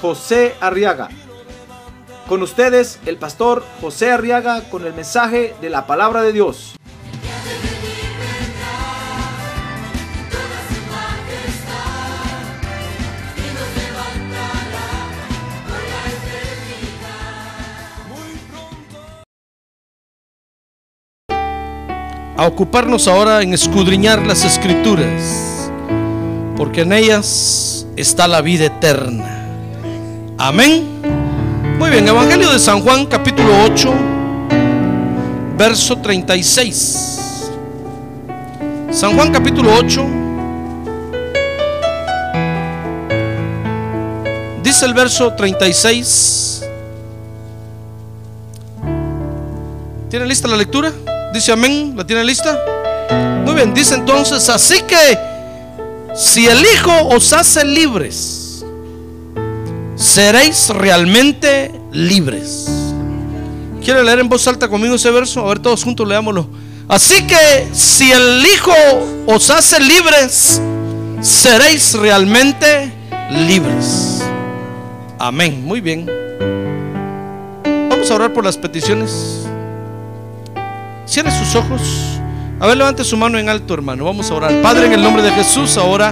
José Arriaga. Con ustedes, el pastor José Arriaga con el mensaje de la palabra de Dios. a ocuparnos ahora en escudriñar las escrituras, porque en ellas está la vida eterna. Amén. Muy bien, Evangelio de San Juan capítulo 8, verso 36. San Juan capítulo 8. Dice el verso 36. ¿Tiene lista la lectura? Dice amén, ¿la tiene lista? Muy bien, dice entonces, así que si el Hijo os hace libres, seréis realmente libres. ¿Quiere leer en voz alta conmigo ese verso? A ver, todos juntos leámoslo. Así que si el Hijo os hace libres, seréis realmente libres. Amén. Muy bien. Vamos a orar por las peticiones. Cierre sus ojos. A ver, levante su mano en alto, hermano. Vamos a orar. Padre, en el nombre de Jesús, ahora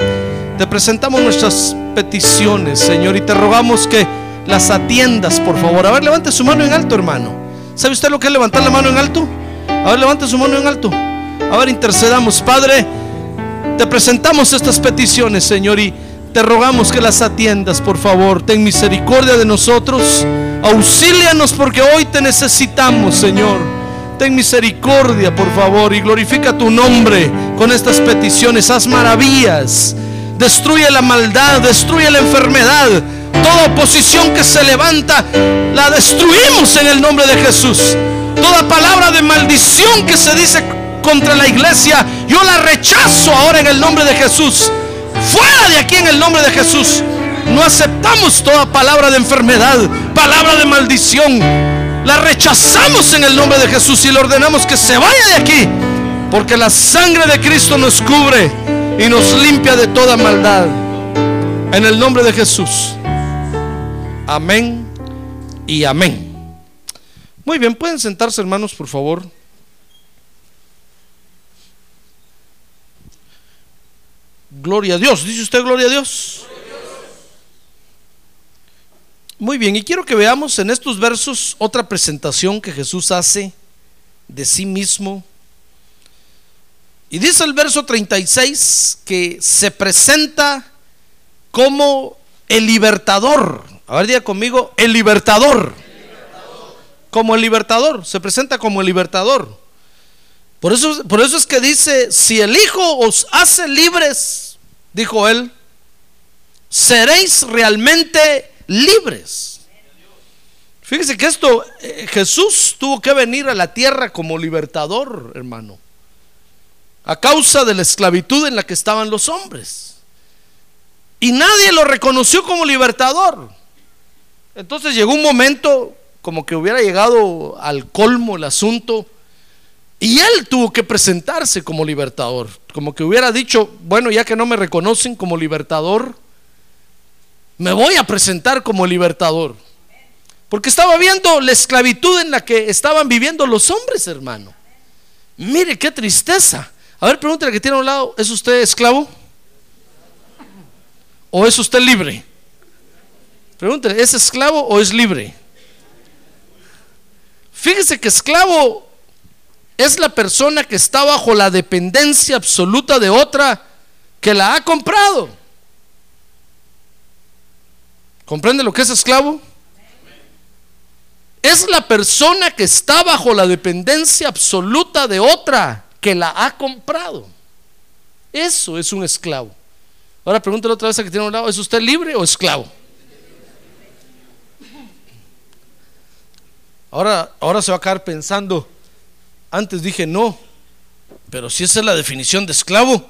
te presentamos nuestras peticiones, Señor, y te rogamos que las atiendas, por favor. A ver, levante su mano en alto, hermano. ¿Sabe usted lo que es levantar la mano en alto? A ver, levante su mano en alto. A ver, intercedamos, Padre. Te presentamos estas peticiones, Señor, y te rogamos que las atiendas, por favor. Ten misericordia de nosotros. Auxílianos porque hoy te necesitamos, Señor. Ten misericordia, por favor, y glorifica tu nombre con estas peticiones. Haz maravillas. Destruye la maldad, destruye la enfermedad. Toda oposición que se levanta, la destruimos en el nombre de Jesús. Toda palabra de maldición que se dice contra la iglesia, yo la rechazo ahora en el nombre de Jesús. Fuera de aquí en el nombre de Jesús. No aceptamos toda palabra de enfermedad, palabra de maldición. La rechazamos en el nombre de Jesús y le ordenamos que se vaya de aquí. Porque la sangre de Cristo nos cubre y nos limpia de toda maldad. En el nombre de Jesús. Amén y amén. Muy bien, pueden sentarse hermanos, por favor. Gloria a Dios. ¿Dice usted gloria a Dios? Muy bien, y quiero que veamos en estos versos otra presentación que Jesús hace de sí mismo. Y dice el verso 36 que se presenta como el libertador. A ver, diga conmigo, el libertador. Como el libertador, se presenta como el libertador. Por eso, por eso es que dice, si el Hijo os hace libres, dijo él, seréis realmente libres. Fíjese que esto, eh, Jesús tuvo que venir a la tierra como libertador, hermano, a causa de la esclavitud en la que estaban los hombres. Y nadie lo reconoció como libertador. Entonces llegó un momento como que hubiera llegado al colmo el asunto. Y él tuvo que presentarse como libertador. Como que hubiera dicho, bueno, ya que no me reconocen como libertador, me voy a presentar como libertador. Porque estaba viendo la esclavitud en la que estaban viviendo los hombres, hermano. Mire qué tristeza. A ver, pregúntale que tiene a un lado, ¿es usted esclavo? ¿O es usted libre? Pregúntele, ¿es esclavo o es libre? Fíjese que esclavo es la persona que está bajo la dependencia absoluta de otra que la ha comprado. ¿Comprende lo que es esclavo? Es la persona que está bajo la dependencia absoluta de otra que la ha comprado. Eso es un esclavo. Ahora pregúntale otra vez a que tiene un lado, ¿es usted libre o esclavo? Ahora, ahora se va a quedar pensando, antes dije no, pero si esa es la definición de esclavo,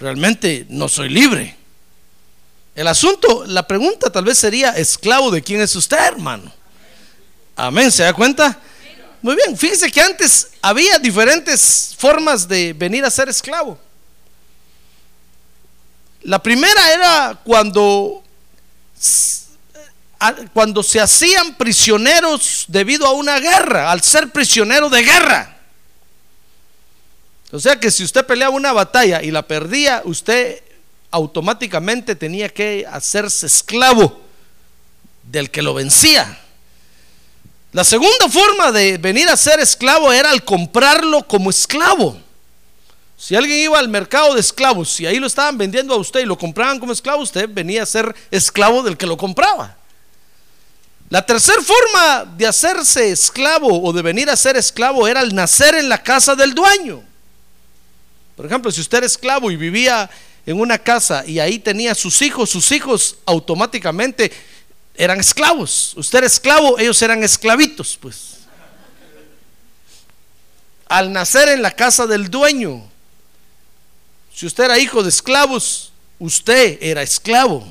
realmente no soy libre. El asunto, la pregunta tal vez sería, esclavo de quién es usted, hermano. Amén, ¿se da cuenta? Muy bien, fíjese que antes había diferentes formas de venir a ser esclavo. La primera era cuando, cuando se hacían prisioneros debido a una guerra, al ser prisionero de guerra. O sea que si usted peleaba una batalla y la perdía, usted automáticamente tenía que hacerse esclavo del que lo vencía. La segunda forma de venir a ser esclavo era al comprarlo como esclavo. Si alguien iba al mercado de esclavos y ahí lo estaban vendiendo a usted y lo compraban como esclavo, usted venía a ser esclavo del que lo compraba. La tercera forma de hacerse esclavo o de venir a ser esclavo era al nacer en la casa del dueño. Por ejemplo, si usted era esclavo y vivía en una casa y ahí tenía sus hijos, sus hijos automáticamente eran esclavos. Usted era esclavo, ellos eran esclavitos, pues. Al nacer en la casa del dueño, si usted era hijo de esclavos, usted era esclavo.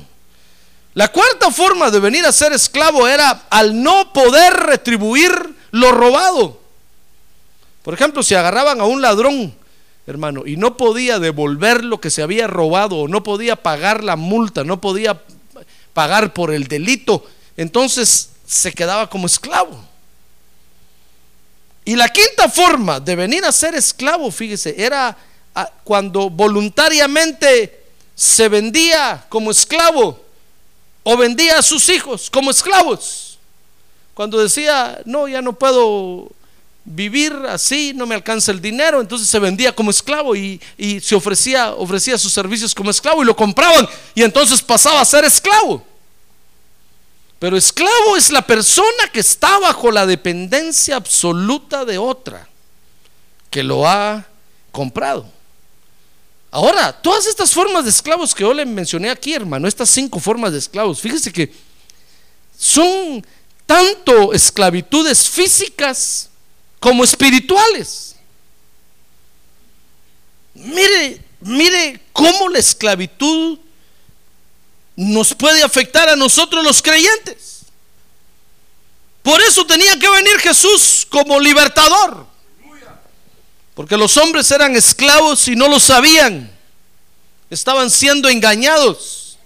La cuarta forma de venir a ser esclavo era al no poder retribuir lo robado. Por ejemplo, si agarraban a un ladrón hermano, y no podía devolver lo que se había robado, o no podía pagar la multa, no podía pagar por el delito, entonces se quedaba como esclavo. Y la quinta forma de venir a ser esclavo, fíjese, era ah, cuando voluntariamente se vendía como esclavo o vendía a sus hijos como esclavos. Cuando decía, no, ya no puedo vivir así, no me alcanza el dinero, entonces se vendía como esclavo y, se ofrecía, ofrecía sus servicios como esclavo y lo compraban y entonces pasaba a ser esclavo. Pero esclavo es la persona que está bajo la dependencia absoluta de otra, que lo ha comprado. Ahora, todas estas formas de esclavos que yo le mencioné aquí, hermano, estas cinco formas de esclavos, fíjese que son tanto esclavitudes físicas, como espirituales. Mire, mire cómo la esclavitud nos puede afectar a nosotros los creyentes. Por eso tenía que venir Jesús como libertador. Porque los hombres eran esclavos y no lo sabían. Estaban siendo engañados.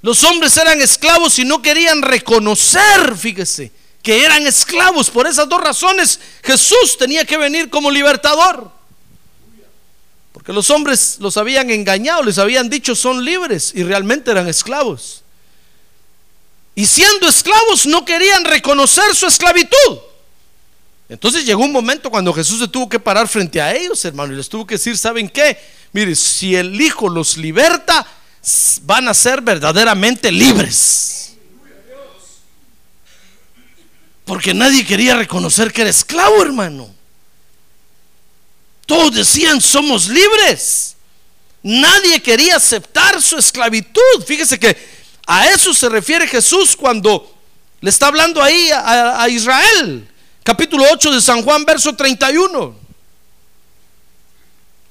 Los hombres eran esclavos y no querían reconocer, fíjese, que eran esclavos. Por esas dos razones Jesús tenía que venir como libertador. Porque los hombres los habían engañado, les habían dicho son libres y realmente eran esclavos. Y siendo esclavos no querían reconocer su esclavitud. Entonces llegó un momento cuando Jesús se tuvo que parar frente a ellos, hermano, y les tuvo que decir, ¿saben qué? Mire, si el Hijo los liberta, van a ser verdaderamente libres. Porque nadie quería reconocer que era esclavo, hermano. Todos decían, somos libres. Nadie quería aceptar su esclavitud. Fíjese que a eso se refiere Jesús cuando le está hablando ahí a, Israel. Capítulo 8 de San Juan, verso 31.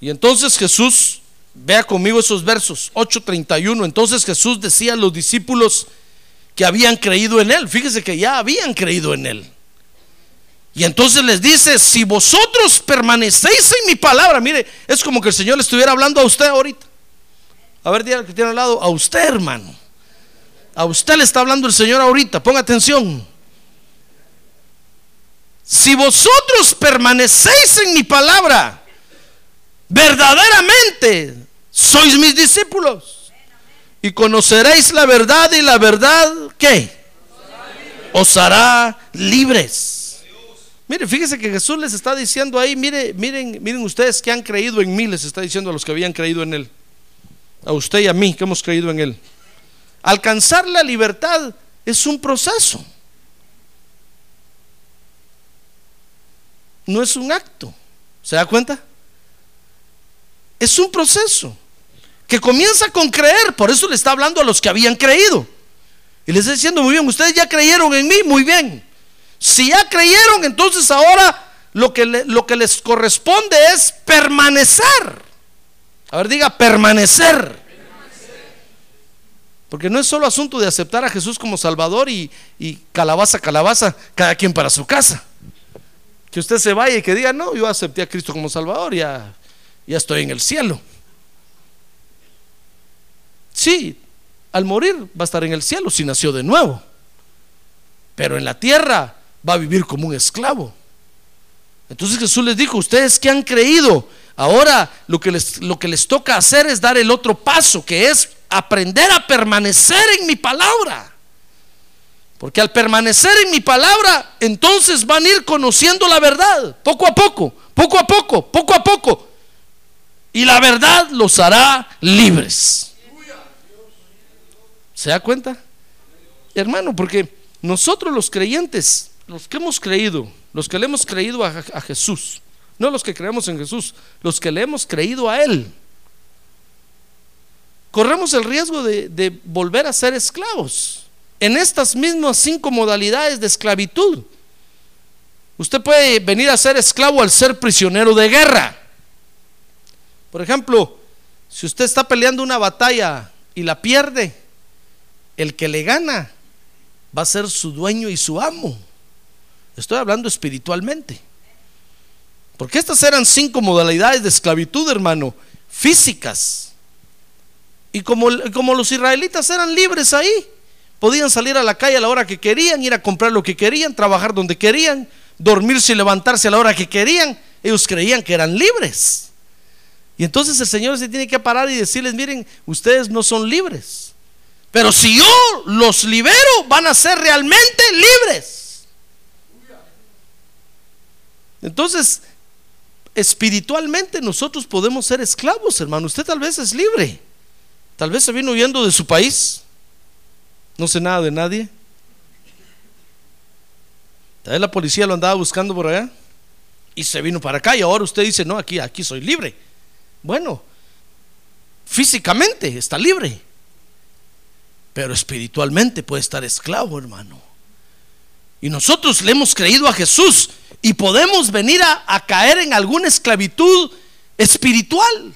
Y entonces Jesús, vea conmigo esos versos, 8:31. Entonces Jesús decía a los discípulos, que habían creído en Él. Fíjese que ya habían creído en Él. Y entonces les dice, si vosotros permanecéis en mi palabra, mire, es como que el Señor le estuviera hablando a usted ahorita. A ver, dígale que tiene al lado, a usted hermano. A usted le está hablando el Señor ahorita, ponga atención. Si vosotros permanecéis en mi palabra, verdaderamente sois mis discípulos y conoceréis la verdad y la verdad ¿qué? Os hará libres. Mire, fíjese que Jesús les está diciendo ahí, mire, miren, miren ustedes que han creído en mí, les está diciendo a los que habían creído en él. A usted y a mí que hemos creído en él. Alcanzar la libertad es un proceso. No es un acto. ¿Se da cuenta? Es un proceso que comienza con creer, por eso le está hablando a los que habían creído. Y les está diciendo, muy bien, ustedes ya creyeron en mí, muy bien. Si ya creyeron, entonces ahora lo que, lo que les corresponde es permanecer. A ver, diga permanecer. Porque no es solo asunto de aceptar a Jesús como Salvador y, y, calabaza, calabaza, cada quien para su casa. Que usted se vaya y que diga, no, yo acepté a Cristo como Salvador, ya, ya estoy en el cielo. Sí, al morir va a estar en el cielo si nació de nuevo. Pero en la tierra va a vivir como un esclavo. Entonces Jesús les dijo, ustedes que han creído, ahora lo que les, lo que les toca hacer es dar el otro paso, que es aprender a permanecer en mi palabra. Porque al permanecer en mi palabra, entonces van a ir conociendo la verdad, poco a poco, poco a poco, poco a poco. Y la verdad los hará libres. ¿Se da cuenta? Hermano, porque nosotros los creyentes, los que hemos creído, los que le hemos creído a, Jesús, no los que creemos en Jesús, los que le hemos creído a Él, corremos el riesgo de, volver a ser esclavos en estas mismas cinco modalidades de esclavitud. Usted puede venir a ser esclavo al ser prisionero de guerra. Por ejemplo, si usted está peleando una batalla y la pierde, el que le gana va a ser su dueño y su amo. Estoy hablando espiritualmente. Porque estas eran cinco modalidades de esclavitud, hermano, físicas. Y como, como los israelitas eran libres ahí, podían salir a la calle a la hora que querían, ir a comprar lo que querían, trabajar donde querían, dormirse y levantarse a la hora que querían, ellos creían que eran libres. Y entonces el Señor se tiene que parar y decirles, miren, ustedes no son libres. Pero si yo los libero, van a ser realmente libres. Entonces, espiritualmente nosotros podemos ser esclavos, hermano. Usted tal vez es libre. Tal vez se vino huyendo de su país. No sé nada de nadie. Tal vez la policía lo andaba buscando por allá. Y se vino para acá. Y ahora usted dice, no, aquí, aquí soy libre. Bueno, físicamente está libre. Pero espiritualmente puede estar esclavo, hermano. Y nosotros le hemos creído a Jesús y podemos venir a, a, caer en alguna esclavitud espiritual.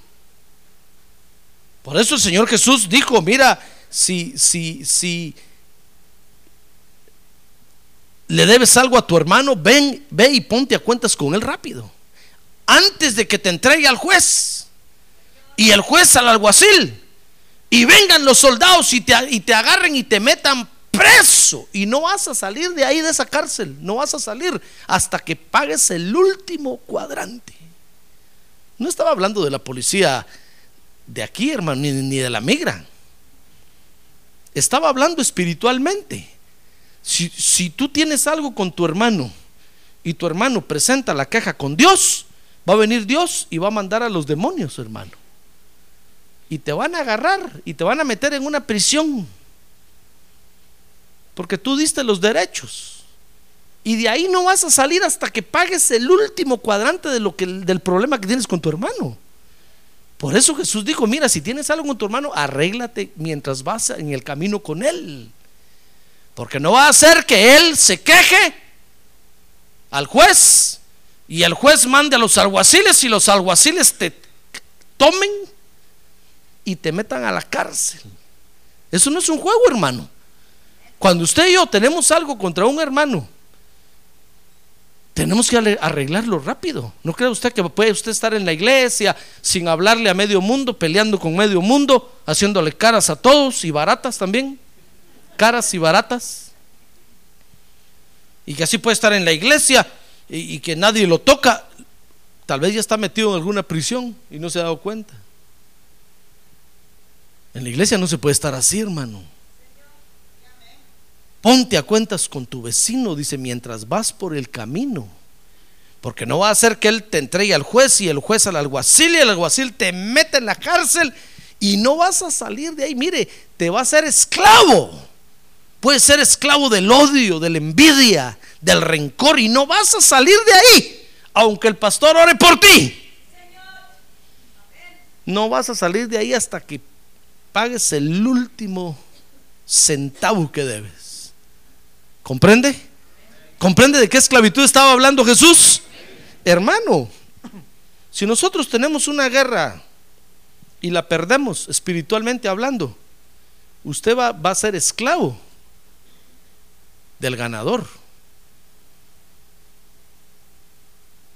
Por eso el Señor Jesús dijo, mira, si, si, si le debes algo a tu hermano, ven, ve y ponte a cuentas con él rápido. Antes de que te entregue al juez y el juez al alguacil y vengan los soldados y te, y te agarren y te metan preso y no vas a salir de ahí de esa cárcel, no vas a salir hasta que pagues el último cuadrante. No estaba hablando de la policía de aquí, hermano, ni, ni de la migra. Estaba hablando espiritualmente. Si, si, tú tienes algo con tu hermano y tu hermano presenta la queja con Dios, va a venir Dios y va a mandar a los demonios, hermano. Y te van a agarrar y te van a meter en una prisión porque tú diste los derechos. Y de ahí no vas a salir hasta que pagues el último cuadrante de lo que, del problema que tienes con tu hermano. Por eso Jesús dijo, mira, si tienes algo con tu hermano, arréglate mientras vas en el camino con él. Porque no va a hacer que él se queje al juez y el juez mande a los alguaciles y los alguaciles te tomen y te metan a la cárcel. Eso no es un juego, hermano. Cuando usted y yo tenemos algo contra un hermano, tenemos que arreglarlo rápido. ¿No cree usted que puede usted estar en la iglesia sin hablarle a medio mundo, peleando con medio mundo, haciéndole caras a todos y baratas también? Caras y baratas. Y que así puede estar en la iglesia y, que nadie lo toca. Tal vez ya está metido en alguna prisión y no se ha dado cuenta. En la iglesia no se puede estar así, hermano. Ponte a cuentas con tu vecino, dice, mientras vas por el camino. Porque no va a ser que él te entregue al juez y el juez al alguacil y el alguacil te mete en la cárcel y no vas a salir de ahí. Mire, te va a ser esclavo. Puedes ser esclavo del odio, de la envidia, del rencor y no vas a salir de ahí, aunque el pastor ore por ti. No vas a salir de ahí hasta que pagues el último centavo que debes. ¿Comprende? ¿Comprende de qué esclavitud estaba hablando Jesús? Hermano, si nosotros tenemos una guerra y la perdemos espiritualmente hablando, usted va, a ser esclavo del ganador.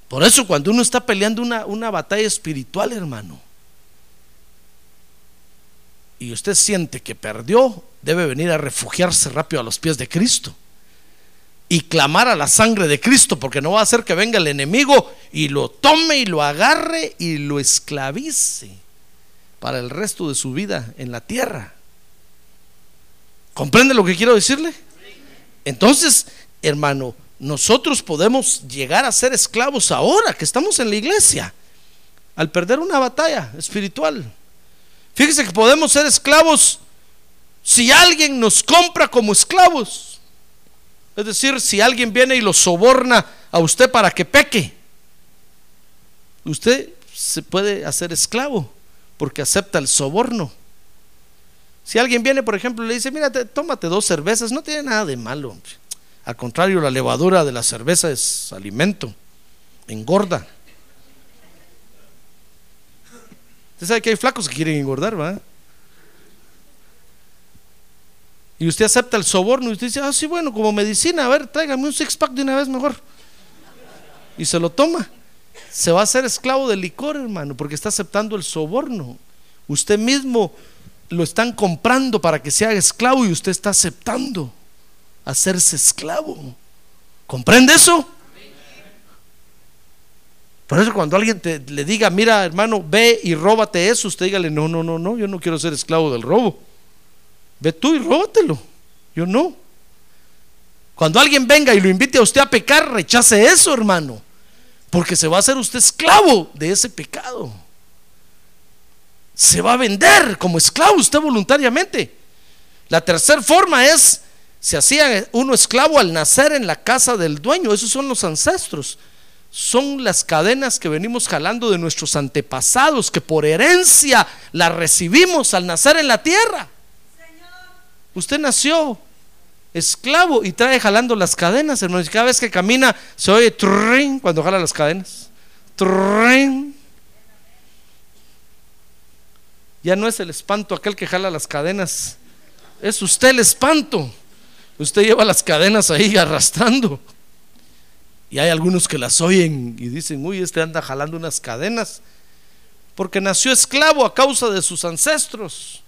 Por eso cuando uno está peleando una batalla espiritual, hermano, y usted siente que perdió, debe venir a refugiarse rápido a los pies de Cristo y clamar a la sangre de Cristo, porque no va a hacer que venga el enemigo y lo tome y lo agarre y lo esclavice para el resto de su vida en la tierra. ¿Comprende lo que quiero decirle? Entonces, hermano, nosotros podemos llegar a ser esclavos ahora que estamos en la iglesia, al perder una batalla espiritual. Fíjese que podemos ser esclavos si alguien nos compra como esclavos. Es decir, si alguien viene y lo soborna a usted para que peque, usted se puede hacer esclavo porque acepta el soborno. Si alguien viene, por ejemplo, y le dice, mira, tómate dos cervezas, no tiene nada de malo. Al contrario, la levadura de la cerveza es alimento, engorda. Usted sabe que hay flacos que quieren engordar, ¿va? Y usted acepta el soborno y usted dice, ah, sí, bueno, como medicina, a ver, tráigame un six pack de una vez mejor. Y se lo toma. Se va a hacer esclavo del licor, hermano, porque está aceptando el soborno. Usted mismo lo están comprando para que sea esclavo y usted está aceptando hacerse esclavo. ¿Comprende eso? Por eso cuando alguien te, le diga, mira hermano, ve y róbate eso, usted dígale, no, no, no, no, yo no quiero ser esclavo del robo. Ve tú y róbatelo. Yo no. Cuando alguien venga y lo invite a usted a pecar, rechace eso, hermano. Porque se va a hacer usted esclavo de ese pecado. Se va a vender como esclavo usted voluntariamente. La tercera forma es se hacía uno esclavo al nacer en la casa del dueño. Esos son los ancestros. Son las cadenas que venimos jalando de nuestros antepasados, que por herencia las recibimos al nacer en la tierra. Usted nació esclavo y trae jalando las cadenas, hermanos. Cada vez que camina se oye trin cuando jala las cadenas. Trin. Ya no es el espanto aquel que jala las cadenas, es usted el espanto. Usted lleva las cadenas ahí arrastrando. Y hay algunos que las oyen y dicen, uy, este anda jalando unas cadenas. Porque nació esclavo a causa de sus ancestros.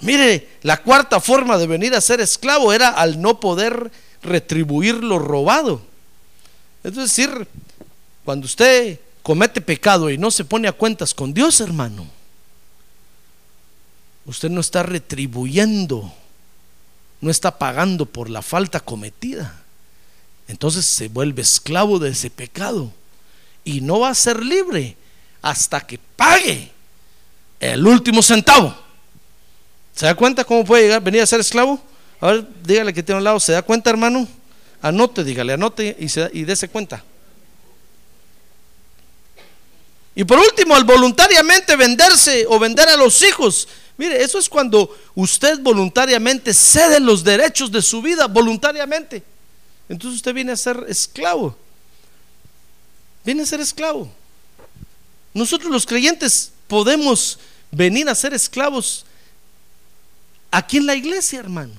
Mire, la cuarta forma de venir a ser esclavo era al no poder retribuir lo robado. Es decir, cuando usted comete pecado y no se pone a cuentas con Dios, hermano, usted no está retribuyendo no está pagando por la falta cometida. Entonces se vuelve esclavo de ese pecado y no va a ser libre hasta que pague el último centavo. ¿Se da cuenta cómo puede llegar, venir a ser esclavo? A ver, dígale que tiene un lado, ¿se da cuenta, hermano? Anote, dígale, anote y, y dése cuenta. Y por último, al voluntariamente venderse o vender a los hijos, Mire, eso es cuando usted voluntariamente cede los derechos de su vida, voluntariamente. Entonces usted viene a ser esclavo. Viene a ser esclavo. Nosotros los creyentes podemos venir a ser esclavos aquí en la iglesia, hermano.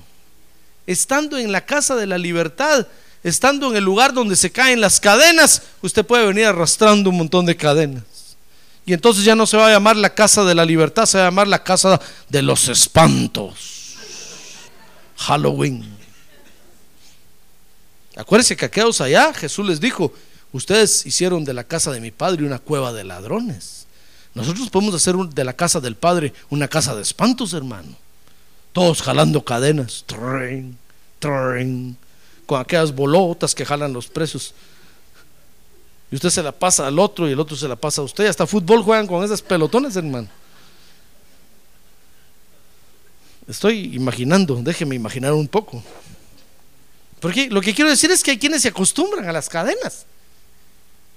Estando en la casa de la libertad, estando en el lugar donde se caen las cadenas, usted puede venir arrastrando un montón de cadenas. Y entonces ya no se va a llamar la casa de la libertad, se va a llamar la casa de los espantos. Halloween. Acuérdense que aquellos allá, Jesús les dijo, ustedes hicieron de la casa de mi padre una cueva de ladrones. Nosotros podemos hacer de la casa del Padre una casa de espantos, hermano. Todos jalando cadenas, con aquellas bolotas que jalan los presos. Y usted se la pasa al otro y el otro se la pasa a usted. Hasta fútbol juegan con esas pelotones, hermano. Estoy imaginando, déjeme imaginar un poco. Porque lo que quiero decir es que hay quienes se acostumbran a las cadenas,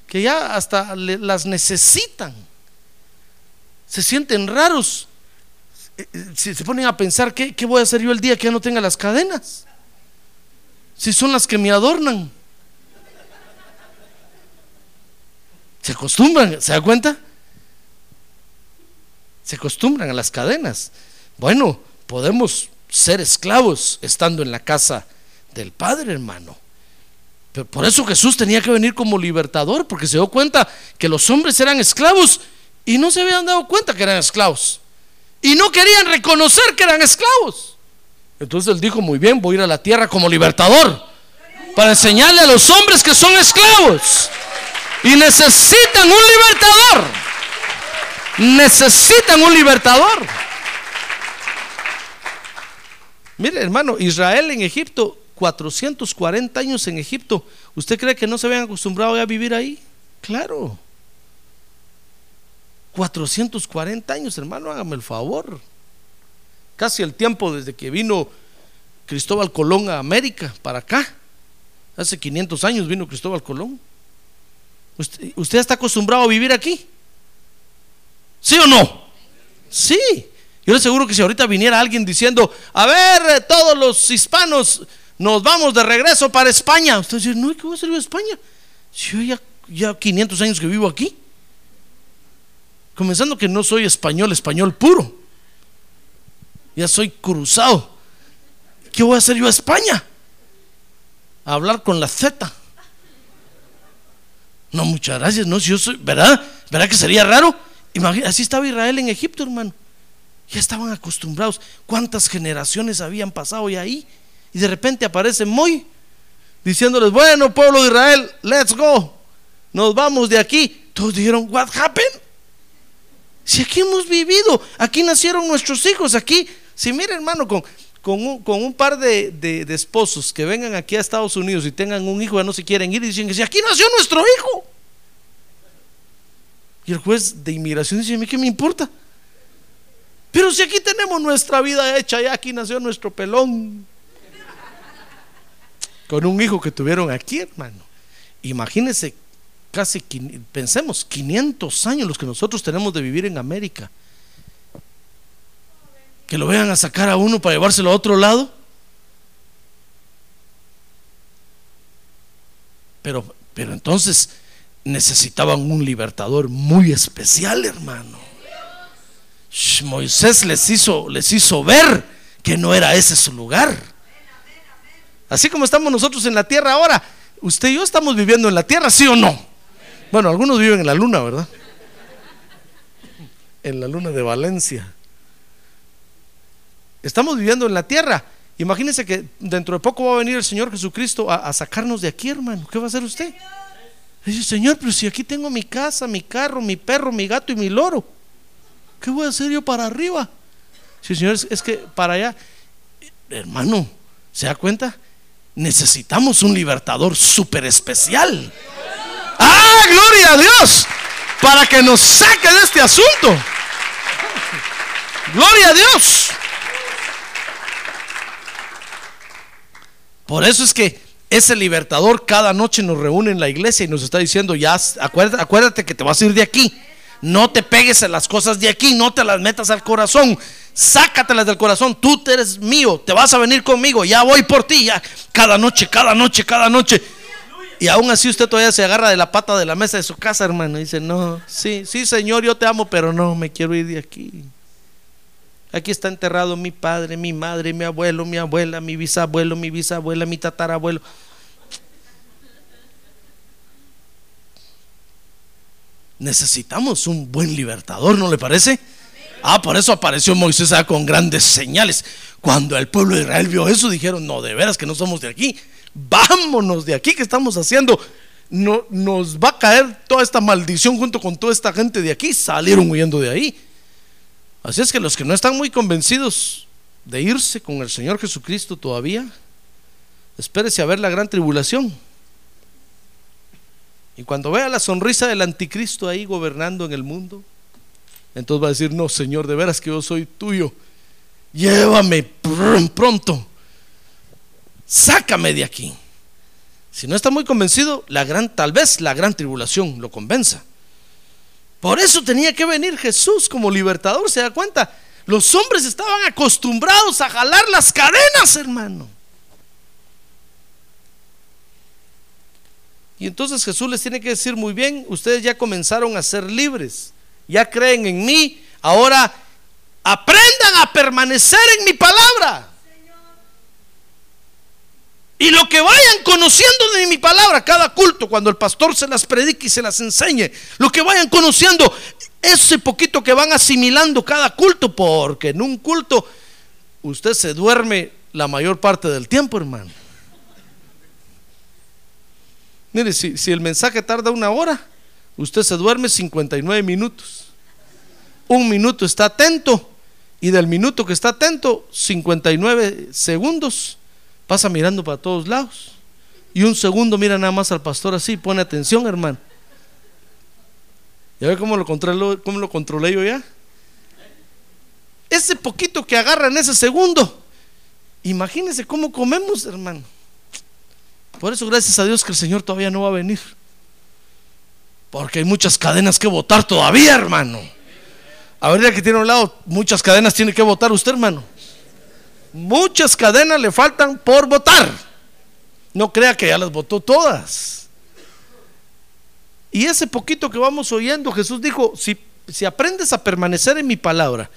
que ya hasta las necesitan. Se sienten raros. Eh, eh, se, ponen a pensar, ¿qué, ¿qué voy a hacer yo el día que ya no tenga las cadenas? Si son las que me adornan. Se acostumbran, ¿se da cuenta? Se acostumbran a las cadenas. Bueno, podemos ser esclavos estando en la casa del Padre, hermano. Pero por eso Jesús tenía que venir como libertador, porque se dio cuenta que los hombres eran esclavos y no se habían dado cuenta que eran esclavos. Y no querían reconocer que eran esclavos. Entonces él dijo, muy bien, voy a ir a la tierra como libertador, para enseñarle a los hombres que son esclavos y necesitan un libertador. Necesitan un libertador. Mire, hermano, Israel en Egipto, 440 años en Egipto. ¿Usted cree que no se habían acostumbrado a vivir ahí? Claro. 440 años, hermano, hágame el favor. Casi el tiempo desde que vino Cristóbal Colón a América, para acá. Hace 500 años vino Cristóbal Colón. ¿Usted, está acostumbrado a vivir aquí? ¿Sí o no? Sí. Yo le aseguro que si ahorita viniera alguien diciendo, a ver, todos los hispanos, nos vamos de regreso para España. Usted dice, no, ¿qué voy a hacer yo a España? Si yo ya, ya 500 años que vivo aquí. Comenzando que no soy español, español puro. Ya soy cruzado. ¿Qué voy a hacer yo a España? A hablar con la Z. No, muchas gracias. No, si yo soy, ¿verdad? ¿Verdad que sería raro? Imagínate, así estaba Israel en Egipto, hermano. Ya estaban acostumbrados. ¿Cuántas generaciones habían pasado ya ahí? Y de repente aparece Moy diciéndoles, bueno, pueblo de Israel, let's go. Nos vamos de aquí. Todos dijeron, what happened? Si aquí hemos vivido, aquí nacieron nuestros hijos, aquí, si mira hermano, con, con, un, par de, de, esposos que vengan aquí a Estados Unidos y tengan un hijo, ya no se quieren ir, y dicen si aquí nació nuestro hijo. Y el juez de inmigración dice, ¿a mí qué me importa? Pero si aquí tenemos nuestra vida hecha, ya aquí nació nuestro pelón. Con un hijo que tuvieron aquí, hermano. Imagínense, casi, pensemos, 500 años los que nosotros tenemos de vivir en América. Que lo vean a sacar a uno para llevárselo a otro lado. Pero, pero entonces necesitaban un libertador muy especial, hermano. Moisés les hizo, les hizo ver que no era ese su lugar. Así como estamos nosotros en la tierra ahora, usted y yo estamos viviendo en la tierra, ¿sí o no? Bueno, algunos viven en la luna, ¿verdad? En la luna de Valencia. Estamos viviendo en la tierra. Imagínense que dentro de poco va a venir el Señor Jesucristo a, sacarnos de aquí, hermano. ¿Qué va a hacer usted? Dice, Señor, pero si aquí tengo mi casa, mi carro, mi perro, mi gato y mi loro. ¿Qué voy a hacer yo para arriba? Sí, Señor, es que para allá, hermano, ¿se da cuenta? Necesitamos un libertador súper especial. ¡Ah, gloria a Dios! Para que nos saque de este asunto. Gloria a Dios. Por eso es que ese libertador cada noche nos reúne en la iglesia y nos está diciendo, ya, acuérdate, acuérdate que te vas a ir de aquí. No te pegues en las cosas de aquí, no te las metas al corazón. Sácatelas del corazón, tú eres mío, te vas a venir conmigo, ya voy por ti, ya cada noche, cada noche, cada noche. Y aún así usted todavía se agarra de la pata de la mesa de su casa, hermano. Y dice, no, sí, sí, Señor, yo te amo, pero no, me quiero ir de aquí. Aquí está enterrado mi padre, mi madre, mi abuelo, mi abuela, mi bisabuelo, mi bisabuela, mi tatarabuelo. Necesitamos un buen libertador, ¿no le parece? Ah, por eso apareció Moisés con grandes señales. Cuando el pueblo de Israel vio eso, dijeron, no, de veras que no somos de aquí. Vámonos de aquí, ¿qué estamos haciendo? No, nos va a caer toda esta maldición junto con toda esta gente de aquí. Salieron huyendo de ahí. Así es que los que no están muy convencidos de irse con el Señor Jesucristo todavía, espérese a ver la gran tribulación. Y cuando vea la sonrisa del anticristo ahí gobernando en el mundo, entonces va a decir, no, Señor, de veras que yo soy tuyo. Llévame pronto. Sácame de aquí. Si no está muy convencido, la gran, tal vez la gran tribulación lo convenza. Por eso tenía que venir Jesús como libertador, ¿se da cuenta? Los hombres estaban acostumbrados a jalar las cadenas, hermano. Y entonces Jesús les tiene que decir muy bien, ustedes ya comenzaron a ser libres, ya creen en mí, ahora aprendan a permanecer en mi palabra. Y lo que vayan conociendo de mi palabra, cada culto, cuando el pastor se las predique y se las enseñe, lo que vayan conociendo, ese poquito que van asimilando cada culto, porque en un culto usted se duerme la mayor parte del tiempo, hermano. Mire, si, si el mensaje tarda una hora, usted se duerme 59 minutos. Un minuto está atento y del minuto que está atento, 59 segundos, pasa mirando para todos lados. Y un segundo mira nada más al pastor así, pone atención, hermano. ¿Ya ve cómo lo controlé, cómo lo controlé yo ya? Ese poquito que agarra en ese segundo, imagínense cómo comemos, hermano. Por eso, gracias a Dios que el Señor todavía no va a venir. Porque hay muchas cadenas que votar todavía, hermano. A ver, que tiene un lado, muchas cadenas tiene que votar usted, hermano. Muchas cadenas le faltan por votar. No crea que ya las votó todas. Y ese poquito que vamos oyendo, Jesús dijo, si, si aprendes a permanecer en mi palabra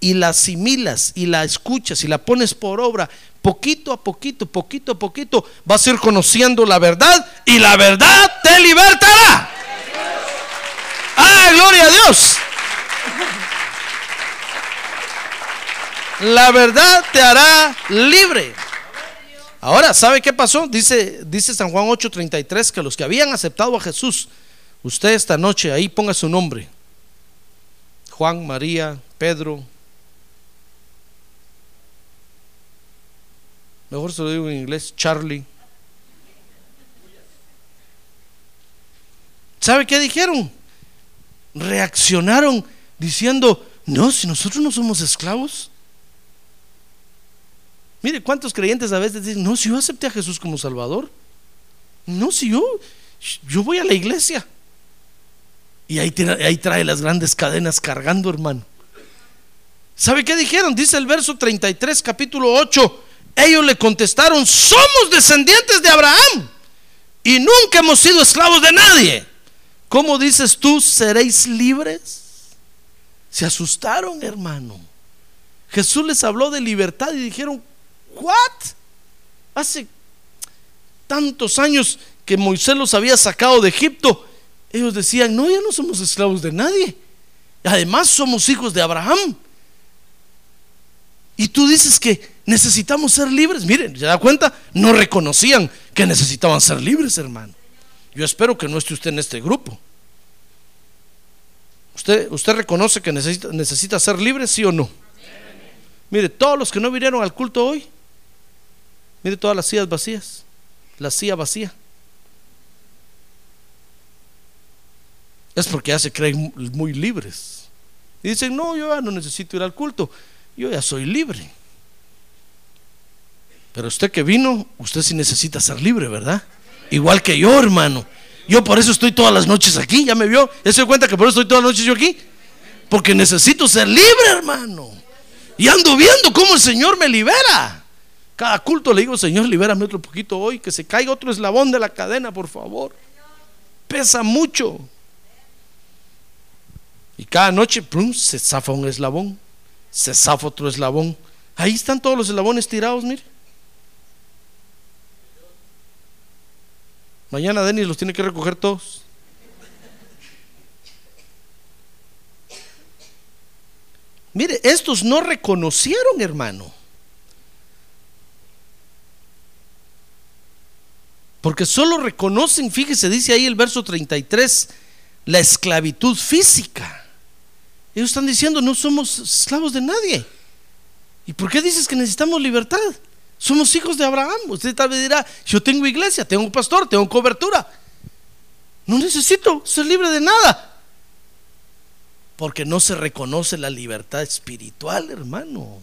y la asimilas y la escuchas y la pones por obra, poquito a poquito, poquito a poquito, vas a ir conociendo la verdad y la verdad te libertará. ¡Ah, gloria a Dios! La verdad te hará libre. Ahora, ¿sabe qué pasó? Dice, dice San Juan 8:33 que los que habían aceptado a Jesús, usted esta noche ahí ponga su nombre. Juan, María, Pedro. Mejor se lo digo en inglés, Charlie. ¿Sabe qué dijeron? Reaccionaron diciendo, no, si nosotros no somos esclavos. Mire, ¿cuántos creyentes a veces dicen, no, si yo acepté a Jesús como Salvador? No, si yo, yo voy a la iglesia. Y ahí, ahí trae las grandes cadenas cargando, hermano. ¿Sabe qué dijeron? Dice el verso 33, capítulo 8. Ellos le contestaron, somos descendientes de Abraham y nunca hemos sido esclavos de nadie. ¿Cómo dices tú, seréis libres? Se asustaron, hermano. Jesús les habló de libertad y dijeron, ¿What? Hace tantos años que Moisés los había sacado de Egipto, ellos decían, no, ya no somos esclavos de nadie. Además somos hijos de Abraham. Y tú dices que necesitamos ser libres. Miren, ¿se da cuenta? No reconocían que necesitaban ser libres, hermano. Yo espero que no esté usted en este grupo. ¿Usted, usted reconoce que necesita, necesita ser libre, sí o no? Mire, todos los que no vinieron al culto hoy, Mire todas las sillas vacías, la silla vacía. Es porque ya se creen muy libres. Y dicen, no, yo ya no necesito ir al culto, yo ya soy libre. Pero usted que vino, usted sí necesita ser libre, ¿verdad? Igual que yo, hermano. Yo por eso estoy todas las noches aquí, ya me vio. ¿Ya cuenta que por eso estoy todas las noches yo aquí? Porque necesito ser libre, hermano. Y ando viendo cómo el Señor me libera. Cada culto le digo, Señor, libérame otro poquito hoy, que se caiga otro eslabón de la cadena, por favor. Pesa mucho. Y cada noche, plum, se zafa un eslabón, se zafa otro eslabón. Ahí están todos los eslabones tirados, mire. Mañana Denis los tiene que recoger todos. Mire, estos no reconocieron, hermano. Porque solo reconocen, fíjese, dice ahí el verso 33, la esclavitud física. Ellos están diciendo, no somos esclavos de nadie. ¿Y por qué dices que necesitamos libertad? Somos hijos de Abraham. Usted tal vez dirá, yo tengo iglesia, tengo pastor, tengo cobertura. No necesito ser libre de nada. Porque no se reconoce la libertad espiritual, hermano.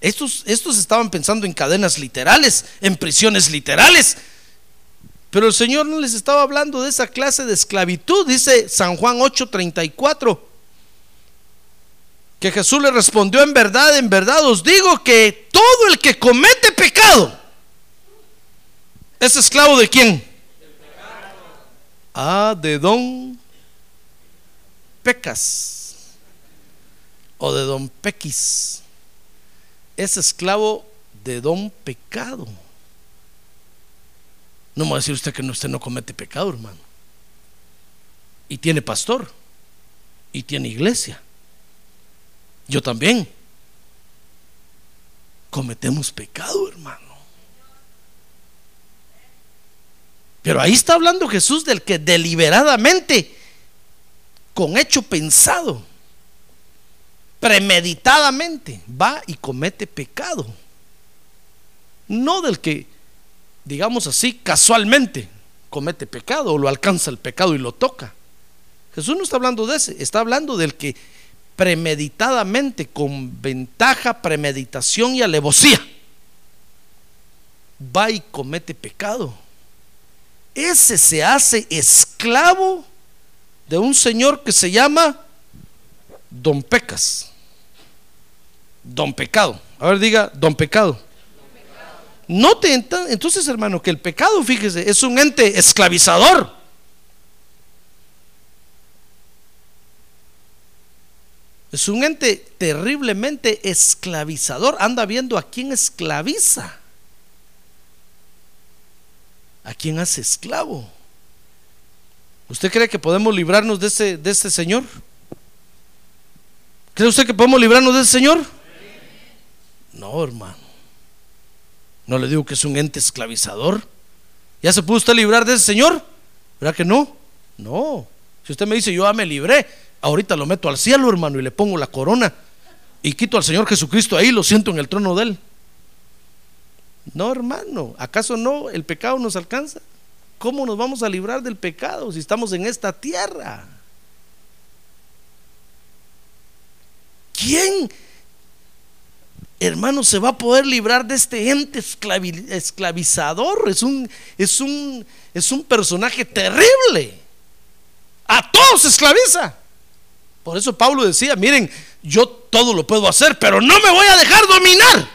Estos, estos estaban pensando en cadenas literales, en prisiones literales. Pero el Señor no les estaba hablando de esa clase de esclavitud, dice San Juan 8:34. Que Jesús le respondió en verdad, en verdad os digo que todo el que comete pecado es esclavo de quién? Ah, de don Pecas o de don Pequis. Es esclavo de don pecado. No me va a decir usted que usted no comete pecado, hermano. Y tiene pastor. Y tiene iglesia. Yo también. Cometemos pecado, hermano. Pero ahí está hablando Jesús del que deliberadamente, con hecho pensado, premeditadamente, va y comete pecado. No del que, digamos así, casualmente comete pecado o lo alcanza el pecado y lo toca. Jesús no está hablando de ese, está hablando del que premeditadamente, con ventaja, premeditación y alevosía, va y comete pecado. Ese se hace esclavo de un señor que se llama Don Pecas. Don Pecado. A ver, diga, Don Pecado. Note entonces, hermano, que el pecado, fíjese, es un ente esclavizador. Es un ente terriblemente esclavizador. Anda viendo a quién esclaviza. A quién hace esclavo. ¿Usted cree que podemos librarnos de ese, de señor? ¿Cree usted que podemos librarnos de ese señor? No, hermano. No le digo que es un ente esclavizador. ¿Ya se pudo usted librar de ese señor? ¿Verdad que no? No. Si usted me dice, yo me libré, ahorita lo meto al cielo, hermano, y le pongo la corona y quito al Señor Jesucristo ahí, lo siento en el trono de él. No, hermano, ¿acaso no el pecado nos alcanza? ¿Cómo nos vamos a librar del pecado si estamos en esta tierra? ¿Quién, hermano, se va a poder librar de este ente esclavizador? Es un, es un, es un personaje terrible. A todos esclaviza. Por eso Pablo decía, miren, yo todo lo puedo hacer, pero no me voy a dejar dominar.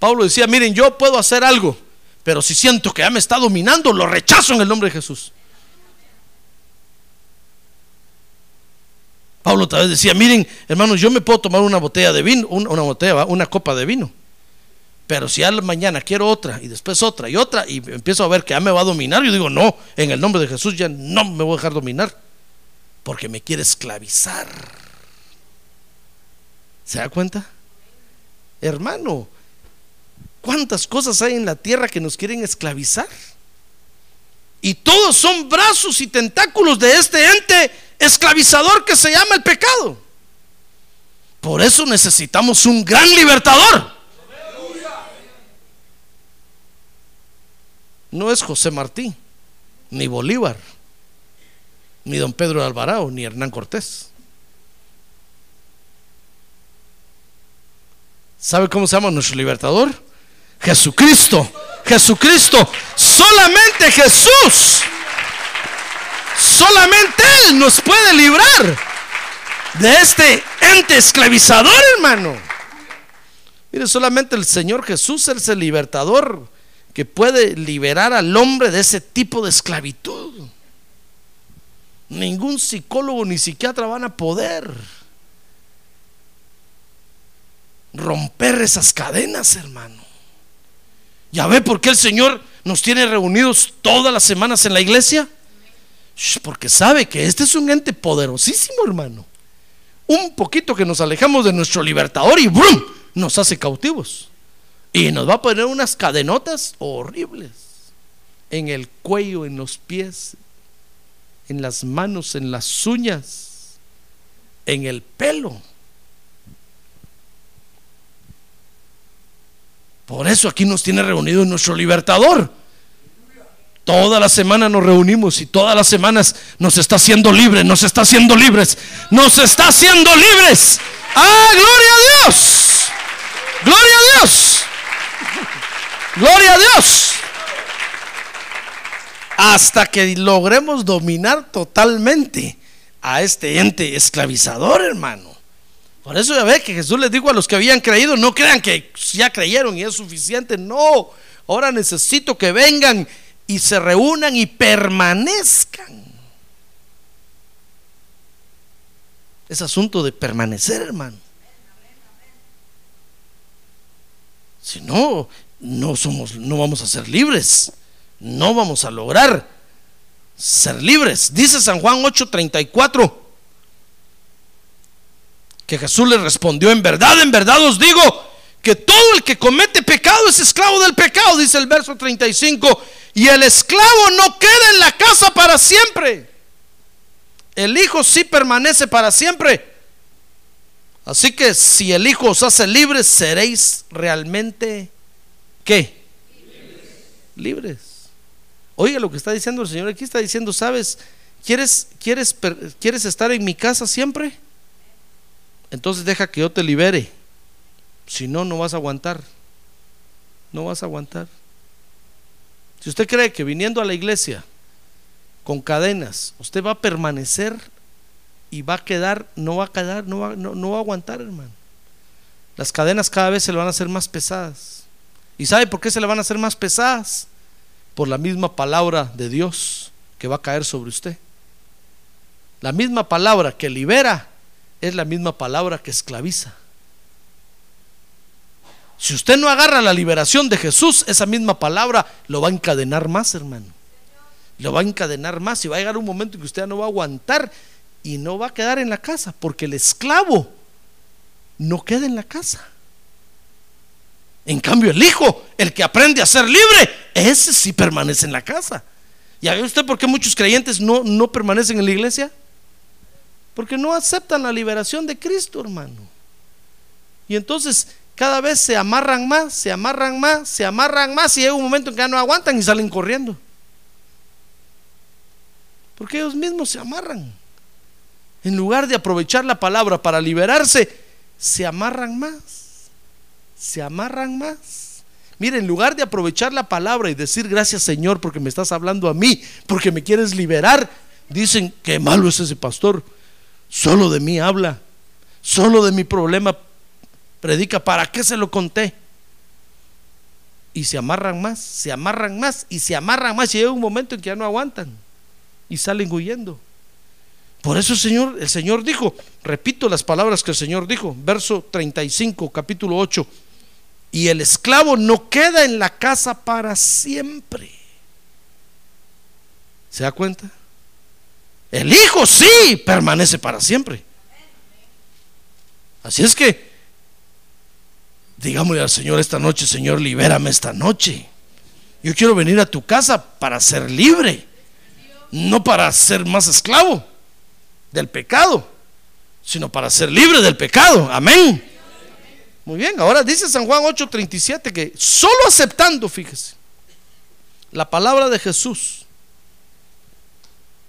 Pablo decía, miren, yo puedo hacer algo, pero si siento que ya me está dominando, lo rechazo en el nombre de Jesús. Pablo tal vez decía, miren, hermanos, yo me puedo tomar una botella de vino, una botella, una copa de vino. Pero si al mañana quiero otra y después otra y otra y empiezo a ver que ya me va a dominar, yo digo, no, en el nombre de Jesús ya no me voy a dejar dominar porque me quiere esclavizar. ¿Se da cuenta? Hermano, ¿cuántas cosas hay en la tierra que nos quieren esclavizar? Y todos son brazos y tentáculos de este ente esclavizador que se llama el pecado. Por eso necesitamos un gran libertador. No es José Martí, ni Bolívar ni don Pedro de Alvarado, ni Hernán Cortés. ¿Sabe cómo se llama nuestro libertador? Jesucristo. Jesucristo. Solamente Jesús. Solamente Él nos puede librar de este ente esclavizador, hermano. Mire, solamente el Señor Jesús es el libertador que puede liberar al hombre de ese tipo de esclavitud. Ningún psicólogo ni psiquiatra van a poder romper esas cadenas, hermano. ¿Ya ve por qué el Señor nos tiene reunidos todas las semanas en la iglesia? Porque sabe que este es un ente poderosísimo, hermano. Un poquito que nos alejamos de nuestro libertador y ¡brum! nos hace cautivos. Y nos va a poner unas cadenotas horribles en el cuello, en los pies, en las manos, en las uñas, en el pelo. Por eso aquí nos tiene reunido nuestro libertador. Toda la semana nos reunimos y todas las semanas nos está haciendo libres, nos está haciendo libres, nos está haciendo libres. ¡Ah, gloria a Dios! ¡Gloria a Dios! ¡Gloria a Dios! Hasta que logremos dominar totalmente a este ente esclavizador, hermano. Por eso ya ve que Jesús les dijo a los que habían creído, no crean que ya creyeron y es suficiente, no, ahora necesito que vengan y se reúnan y permanezcan. Es asunto de permanecer, hermano. Si no, no somos, no vamos a ser libres. No vamos a lograr ser libres. Dice San Juan 8:34 que Jesús le respondió, en verdad, en verdad os digo que todo el que comete pecado es esclavo del pecado, dice el verso 35, y el esclavo no queda en la casa para siempre. El Hijo sí permanece para siempre. Así que si el Hijo os hace libres, seréis realmente ¿qué? Libres. libres. Oiga lo que está diciendo el Señor aquí, está diciendo, ¿sabes? ¿Quieres, quieres, ¿Quieres estar en mi casa siempre? entonces deja que yo te libere. Si no, no vas a aguantar. No vas a aguantar. Si usted cree que viniendo a la iglesia con cadenas, usted va a permanecer y va a quedar, no va a quedar, no va, no, va a aguantar, hermano. Las cadenas cada vez se le van a hacer más pesadas. ¿Y sabe por qué se le van a hacer más pesadas? Por la misma palabra de Dios que va a caer sobre usted. La misma palabra que libera es la misma palabra que esclaviza. Si usted no agarra la liberación de Jesús, esa misma palabra lo va a encadenar más, hermano. Lo va a encadenar más y va a llegar un momento en que usted no va a aguantar y no va a quedar en la casa, porque el esclavo no queda en la casa. En cambio, el hijo, el que aprende a ser libre, ese sí permanece en la casa. ¿Ya ve usted por qué muchos creyentes no, no permanecen en la iglesia? Porque no aceptan la liberación de Cristo, hermano. Y entonces cada vez se amarran más, se amarran más, se amarran más y llega un momento en que ya no aguantan y salen corriendo. Porque ellos mismos se amarran. En lugar de aprovechar la palabra para liberarse, se amarran más. Se amarran más. Mire, en lugar de aprovechar la palabra y decir gracias Señor porque me estás hablando a mí, porque me quieres liberar, dicen que malo es ese pastor Solo de mí habla. Solo de mi problema predica. ¿Para qué se lo conté? Y se amarran más, se amarran más y se amarran más. Y llega un momento en que ya no aguantan y salen huyendo. Por eso Señor, el Señor dijo, repito las palabras que el Señor dijo, verso 35, capítulo 8, y el esclavo no queda en la casa para siempre. ¿Se da cuenta? El Hijo sí permanece para siempre. Así es que, digámosle al Señor esta noche, Señor, libérame esta noche. Yo quiero venir a tu casa para ser libre, no para ser más esclavo del pecado, sino para ser libre del pecado. Amén. Muy bien, ahora dice San Juan 8:37 que solo aceptando, fíjese, la palabra de Jesús,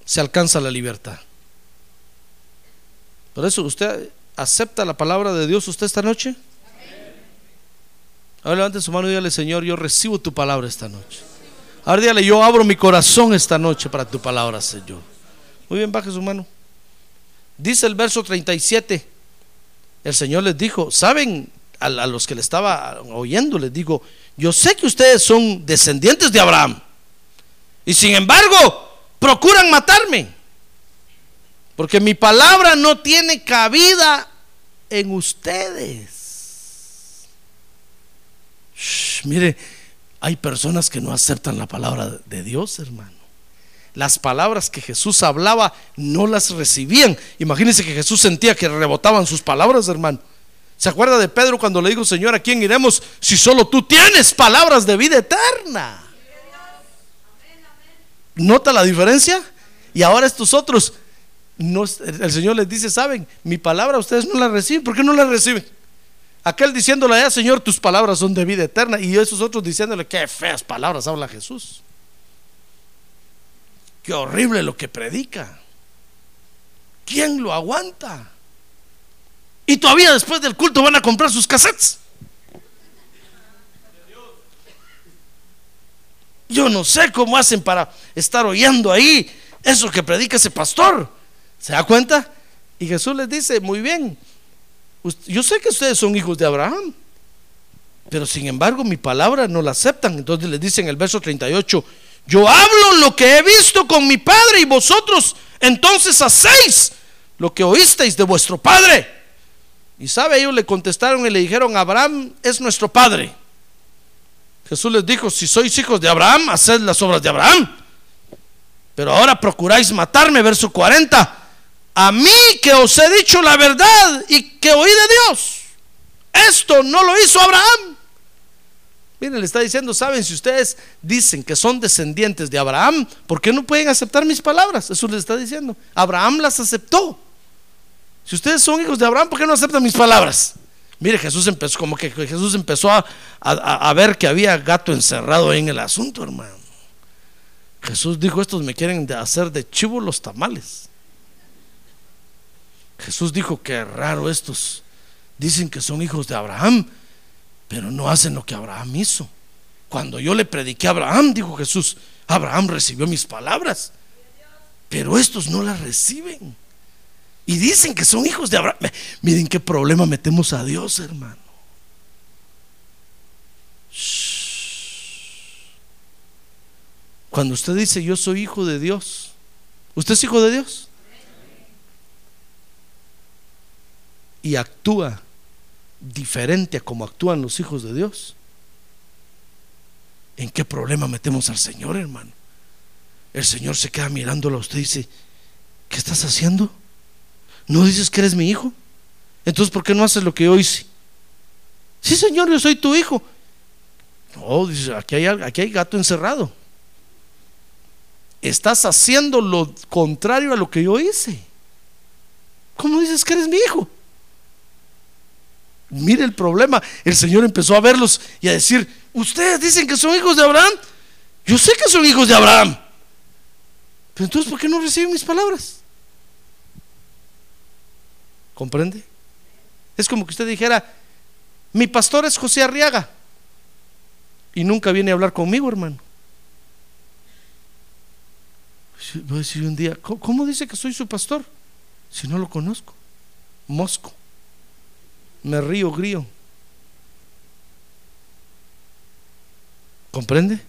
se alcanza la libertad. Por eso, ¿usted acepta la palabra de Dios usted esta noche? Ahora levante su mano y dígale, Señor, yo recibo tu palabra esta noche. Ahora dígale, yo abro mi corazón esta noche para tu palabra, Señor. Muy bien, baje su mano. Dice el verso 37, el Señor les dijo, ¿saben? A, los que le estaba oyendo, les digo, yo sé que ustedes son descendientes de Abraham. Y sin embargo, procuran matarme. Porque mi palabra no tiene cabida en ustedes. mire, hay personas que no aceptan la palabra de Dios, hermano. Las palabras que Jesús hablaba no las recibían. Imagínense que Jesús sentía que rebotaban sus palabras, hermano. ¿Se acuerda de Pedro cuando le dijo, Señor, ¿a quién iremos si solo tú tienes palabras de vida eterna? ¿Nota la diferencia? Y ahora estos otros, el Señor les dice, saben, mi palabra ustedes no la reciben. ¿Por qué no la reciben? Aquel diciéndole allá, Señor, tus palabras son de vida eterna. Y esos otros diciéndole, qué feas palabras habla Jesús. Qué horrible lo que predica. ¿Quién lo aguanta? Y todavía después del culto van a comprar sus cassettes. Yo no sé cómo hacen para estar oyendo ahí eso que predica ese pastor. ¿Se da cuenta? Y Jesús les dice, muy bien, yo sé que ustedes son hijos de Abraham, pero sin embargo mi palabra no la aceptan. Entonces les dice en el verso 38, Yo hablo lo que he visto con mi padre y vosotros entonces hacéis lo que oísteis de vuestro padre. Y sabe, ellos le contestaron y le dijeron, Abraham es nuestro padre. Jesús les dijo, si sois hijos de Abraham, haced las obras de Abraham. Pero ahora procuráis matarme, verso 40. A mí que os he dicho la verdad y que oí de Dios. Esto no lo hizo Abraham. Miren, le está diciendo, saben, si ustedes dicen que son descendientes de Abraham, ¿por qué no pueden aceptar mis palabras? Eso les está diciendo. Abraham las aceptó. Si ustedes son hijos de Abraham, ¿por qué no aceptan mis palabras? Mire, Jesús empezó, como que Jesús empezó a, a ver que había gato encerrado en el asunto, hermano. Jesús dijo, estos me quieren hacer de chivo los tamales. Jesús dijo, qué raro estos. Dicen que son hijos de Abraham pero no hacen lo que Abraham hizo. Cuando yo le prediqué a Abraham, dijo Jesús, Abraham recibió mis palabras, pero estos no las reciben. Y dicen que son hijos de Abraham. Miren qué problema metemos a Dios, hermano. Cuando usted dice yo soy hijo de Dios, ¿usted es hijo de Dios? Y actúa diferente a como actúan los hijos de Dios. ¿En qué problema metemos al Señor, hermano? El Señor se queda mirándolo a usted y dice, ¿qué estás haciendo? ¿No dices que eres mi hijo? Entonces, ¿por qué no haces lo que yo hice? Sí, Señor, yo soy tu hijo. No, dice, aquí hay, aquí hay gato encerrado. Estás haciendo lo contrario a lo que yo hice. ¿Cómo dices que eres mi hijo? Mire el problema. El Señor empezó a verlos y a decir, ustedes dicen que son hijos de Abraham. Yo sé que son hijos de Abraham. Pero entonces, ¿por qué no reciben mis palabras? ¿Comprende? Es como que usted dijera, mi pastor es José Arriaga. Y nunca viene a hablar conmigo, hermano. Voy a decir un día, ¿cómo, dice que soy su pastor? Si no lo conozco. Mosco me río, grío. ¿Comprende?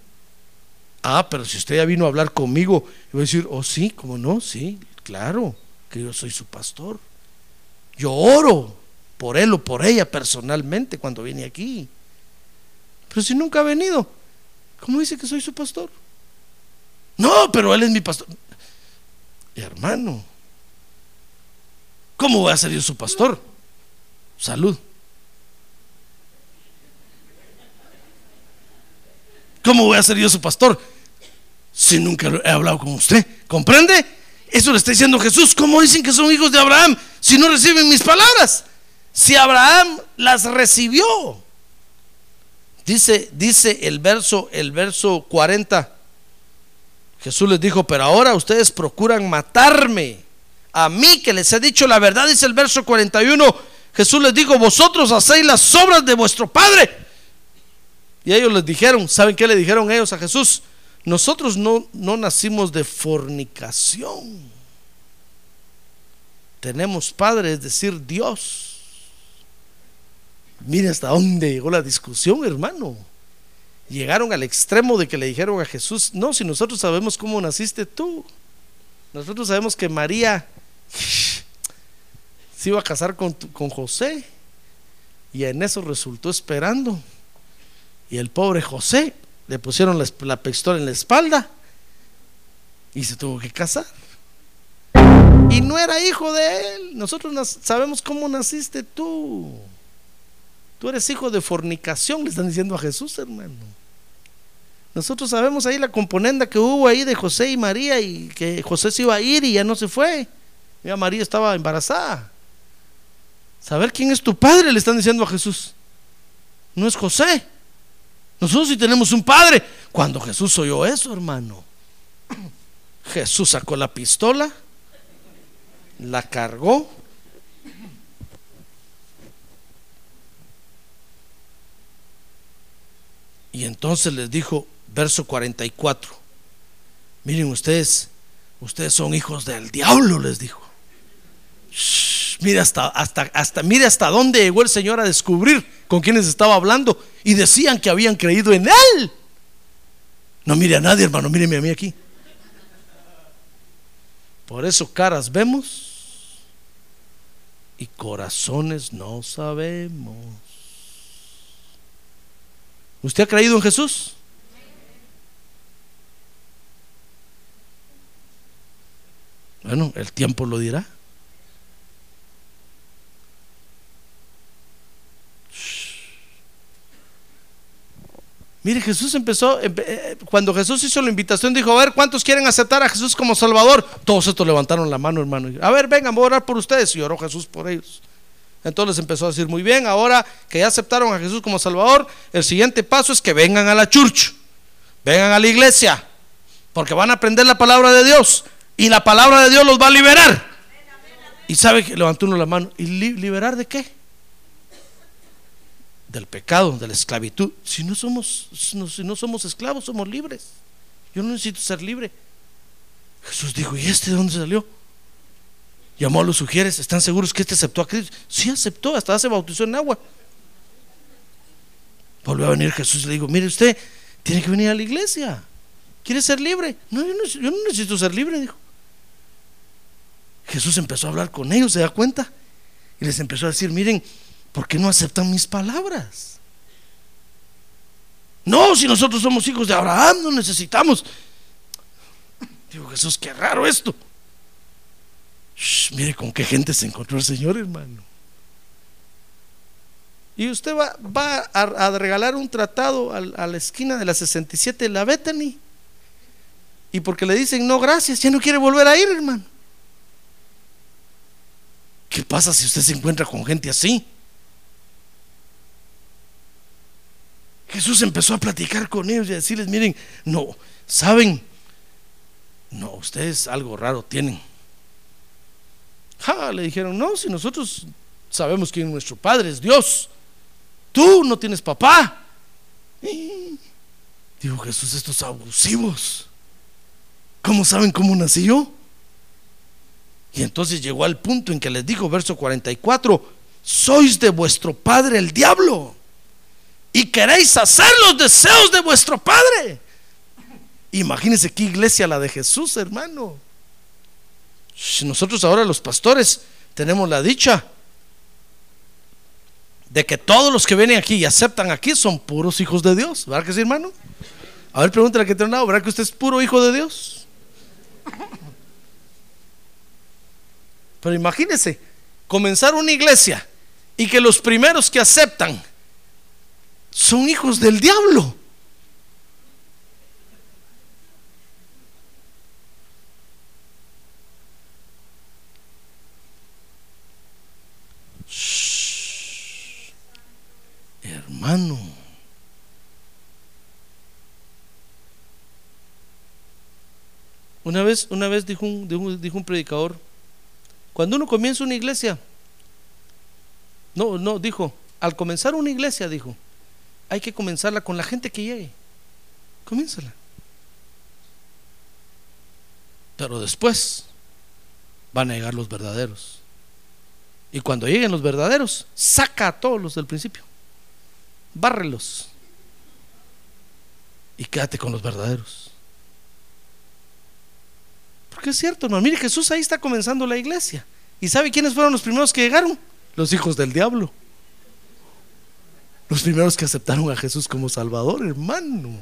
Ah, pero si usted ya vino a hablar conmigo, voy a decir, oh sí, ¿cómo no? Sí, claro, que yo soy su pastor. Yo oro por él o por ella personalmente cuando viene aquí. Pero si nunca ha venido, ¿cómo dice que soy su pastor? No, pero él es mi pastor. Hermano, ¿cómo voy a ser yo su pastor? salud. ¿Cómo voy a ser yo su pastor si nunca he hablado con usted? ¿Comprende? Eso le está diciendo Jesús. ¿Cómo dicen que son hijos de Abraham si no reciben mis palabras? Si Abraham las recibió. Dice, dice el verso, el verso 40. Jesús les dijo, pero ahora ustedes procuran matarme. A mí que les he dicho la verdad, dice el verso 41 Jesús les dijo, vosotros hacéis las obras de vuestro Padre. Y ellos les dijeron, ¿saben qué le dijeron ellos a Jesús? Nosotros no, no nacimos de fornicación. Tenemos Padre, es decir, Dios. Mire hasta dónde llegó la discusión, hermano. Llegaron al extremo de que le dijeron a Jesús, no, si nosotros sabemos cómo naciste tú. Nosotros sabemos que María se iba a casar con, José. Y en eso resultó esperando. Y el pobre José le pusieron la, pistola en la espalda y se tuvo que casar. Y no era hijo de él. Nosotros sabemos cómo naciste tú. Tú eres hijo de fornicación, le están diciendo a Jesús, hermano. Nosotros sabemos ahí la componenda que hubo ahí de José y María y que José se iba a ir y ya no se fue. Ya María estaba embarazada. Saber quién es tu padre, le están diciendo a Jesús. No es José. Nosotros sí tenemos un padre. Cuando Jesús oyó eso, hermano, Jesús sacó la pistola, la cargó. Y entonces les dijo, verso 44, miren ustedes, ustedes son hijos del diablo, les dijo. Mire hasta, hasta, hasta, mire hasta dónde llegó el Señor a descubrir con quienes estaba hablando y decían que habían creído en Él. No mire a nadie, hermano, míreme a mí aquí. Por eso caras vemos y corazones no sabemos. ¿Usted ha creído en Jesús? Bueno, el tiempo lo dirá. Mire, Jesús empezó, eh, cuando Jesús hizo la invitación, dijo, a ver, ¿cuántos quieren aceptar a Jesús como Salvador? Todos estos levantaron la mano, hermano. A ver, vengan, voy a orar por ustedes. Y oró Jesús por ellos. Entonces empezó a decir, muy bien, ahora que ya aceptaron a Jesús como Salvador, el siguiente paso es que vengan a la church, vengan a la iglesia, porque van a aprender la palabra de Dios y la palabra de Dios los va a liberar. Y sabe que levantó uno la mano, ¿y liberar de qué? Del pecado, de la esclavitud. Si no somos, si no somos esclavos, somos libres. Yo no necesito ser libre. Jesús dijo, ¿y este de dónde salió? Llamó a los sugieres, ¿están seguros que este aceptó a Cristo? Sí aceptó, hasta se bautizó en agua. Volvió a venir Jesús y le dijo, mire usted, tiene que venir a la iglesia. ¿Quiere ser libre? No yo, no, necesito ser libre, dijo. Jesús empezó a hablar con ellos, ¿se da cuenta? Y les empezó a decir, miren, ¿por qué no aceptan mis palabras? No, si nosotros somos hijos de Abraham, no necesitamos. Digo, Jesús, qué raro esto mire con qué gente se encontró el Señor, hermano. Y usted va, a, regalar un tratado a, la esquina de la 67 de la Bethany. Y porque le dicen no, gracias, ya no quiere volver a ir, hermano. ¿Qué pasa si usted se encuentra con gente así? Jesús empezó a platicar con ellos y a decirles, miren, no, saben, no, ustedes algo raro tienen le dijeron, no, si nosotros sabemos quién es nuestro Padre, es Dios. Tú no tienes papá. dijo Jesús, estos abusivos. ¿Cómo saben cómo nací yo? Y entonces llegó al punto en que les dijo, verso 44, sois de vuestro padre el diablo y queréis hacer los deseos de vuestro padre. Imagínense qué iglesia la de Jesús, hermano. Nosotros ahora los pastores tenemos la dicha de que todos los que vienen aquí y aceptan aquí son puros hijos de Dios. ¿Verdad que sí, hermano? A ver, pregúntale que un lado, ¿verdad que usted es puro hijo de Dios? Pero imagínese, comenzar una iglesia y que los primeros que aceptan son hijos del diablo. hermano. Una vez, una vez dijo un, dijo un predicador, cuando uno comienza una iglesia, no, no, dijo, al comenzar una iglesia, dijo, hay que comenzarla con la gente que llegue. Comiénzala. Pero después van a llegar los verdaderos. Y cuando lleguen los verdaderos, saca a todos los del principio bárrelos y quédate con los verdaderos. Porque es cierto, hermano. Mire, Jesús ahí está comenzando la iglesia. ¿Y sabe quiénes fueron los primeros que llegaron? Los hijos del diablo. Los primeros que aceptaron a Jesús como Salvador, hermano.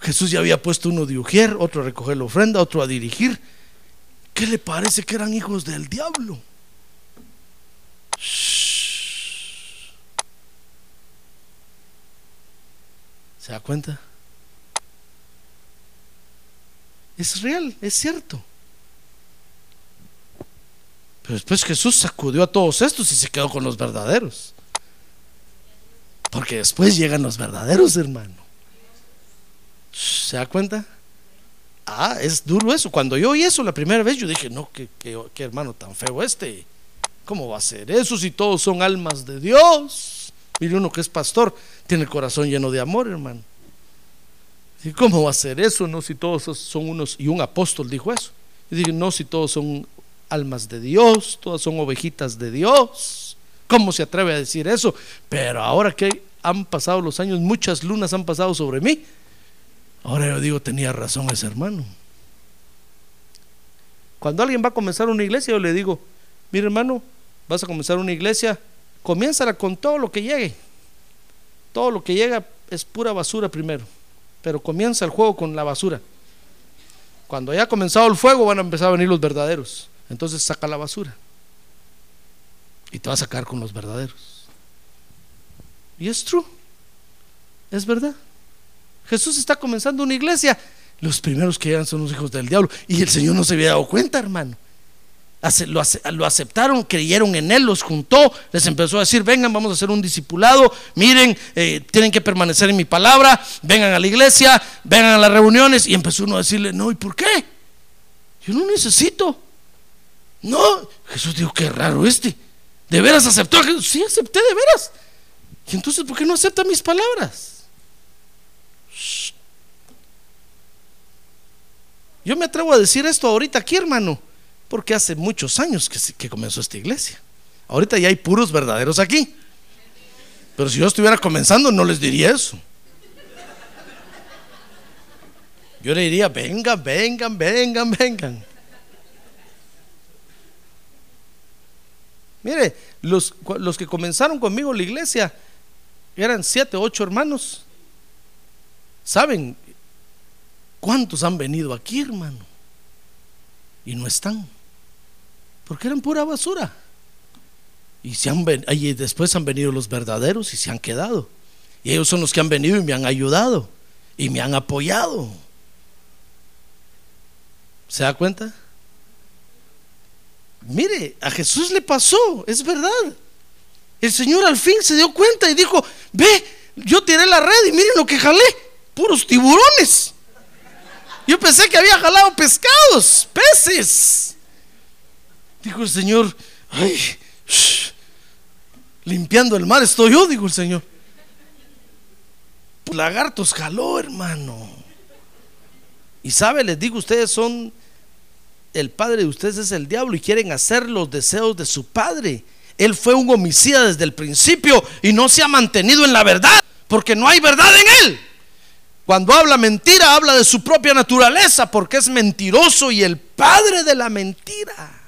Jesús ya había puesto uno de ujier, otro a recoger la ofrenda, otro a dirigir. ¿Qué le parece que eran hijos del diablo? ¿Se da cuenta? Es real, es cierto. Pero después Jesús sacudió a todos estos y se quedó con los verdaderos. Porque después llegan los verdaderos, hermano. ¿Se da cuenta? Ah, es duro eso. Cuando yo oí eso la primera vez, yo dije, no, qué, qué hermano tan feo este. ¿Cómo va a ser eso si todos son almas de Dios? Mire uno que es pastor, tiene el corazón lleno de amor, hermano. ¿Y cómo va a ser eso? No, si todos son unos, y un apóstol dijo eso. Y dije, no, si todos son almas de Dios, todas son ovejitas de Dios. ¿Cómo se atreve a decir eso? Pero ahora que han pasado los años, muchas lunas han pasado sobre mí. Ahora yo digo, tenía razón ese hermano. Cuando alguien va a comenzar una iglesia, yo le digo, mire hermano, vas a comenzar una iglesia, comiénzala con todo lo que llegue. Todo lo que llega es pura basura primero, pero comienza el juego con la basura. Cuando haya comenzado el fuego van a empezar a venir los verdaderos. Entonces saca la basura. Y te va a sacar con los verdaderos. Y es true. Es verdad. Jesús está comenzando una iglesia. Los primeros que llegan son los hijos del diablo. Y el Señor no se había dado cuenta, hermano. Lo, aceptaron, creyeron en Él, los juntó, les empezó a decir, vengan, vamos a hacer un discipulado, miren, eh, tienen que permanecer en mi palabra, vengan a la iglesia, vengan a las reuniones. Y empezó uno a decirle, no, ¿y por qué? Yo no necesito. No, Jesús dijo, qué raro este. ¿De veras aceptó? Sí, acepté de veras. Y entonces, ¿por qué no acepta mis palabras? Yo me atrevo a decir esto ahorita aquí, hermano, porque hace muchos años que, que comenzó esta iglesia. Ahorita ya hay puros verdaderos aquí. Pero si yo estuviera comenzando, no les diría eso. Yo le diría, vengan, vengan, vengan, vengan. Mire, los, los que comenzaron conmigo la iglesia eran siete, ocho hermanos. ¿Saben cuántos han venido aquí, hermano? Y no están. Porque eran pura basura. Y, se han, y después han venido los verdaderos y se han quedado. Y ellos son los que han venido y me han ayudado. Y me han apoyado. ¿Se da cuenta? Mire, a Jesús le pasó, es verdad. El Señor al fin se dio cuenta y dijo, ve, yo tiré la red y miren lo que jalé, puros tiburones. Yo pensé que había jalado pescados, peces. Dijo el Señor, ay, limpiando el mar estoy yo, dijo el Señor. Lagartos jaló, hermano. Y sabe, les digo, ustedes son, el padre de ustedes es el diablo y quieren hacer los deseos de su padre. Él fue un homicida desde el principio y no se ha mantenido en la verdad, porque no hay verdad en él. Cuando habla mentira, habla de su propia naturaleza, porque es mentiroso y el padre de la mentira.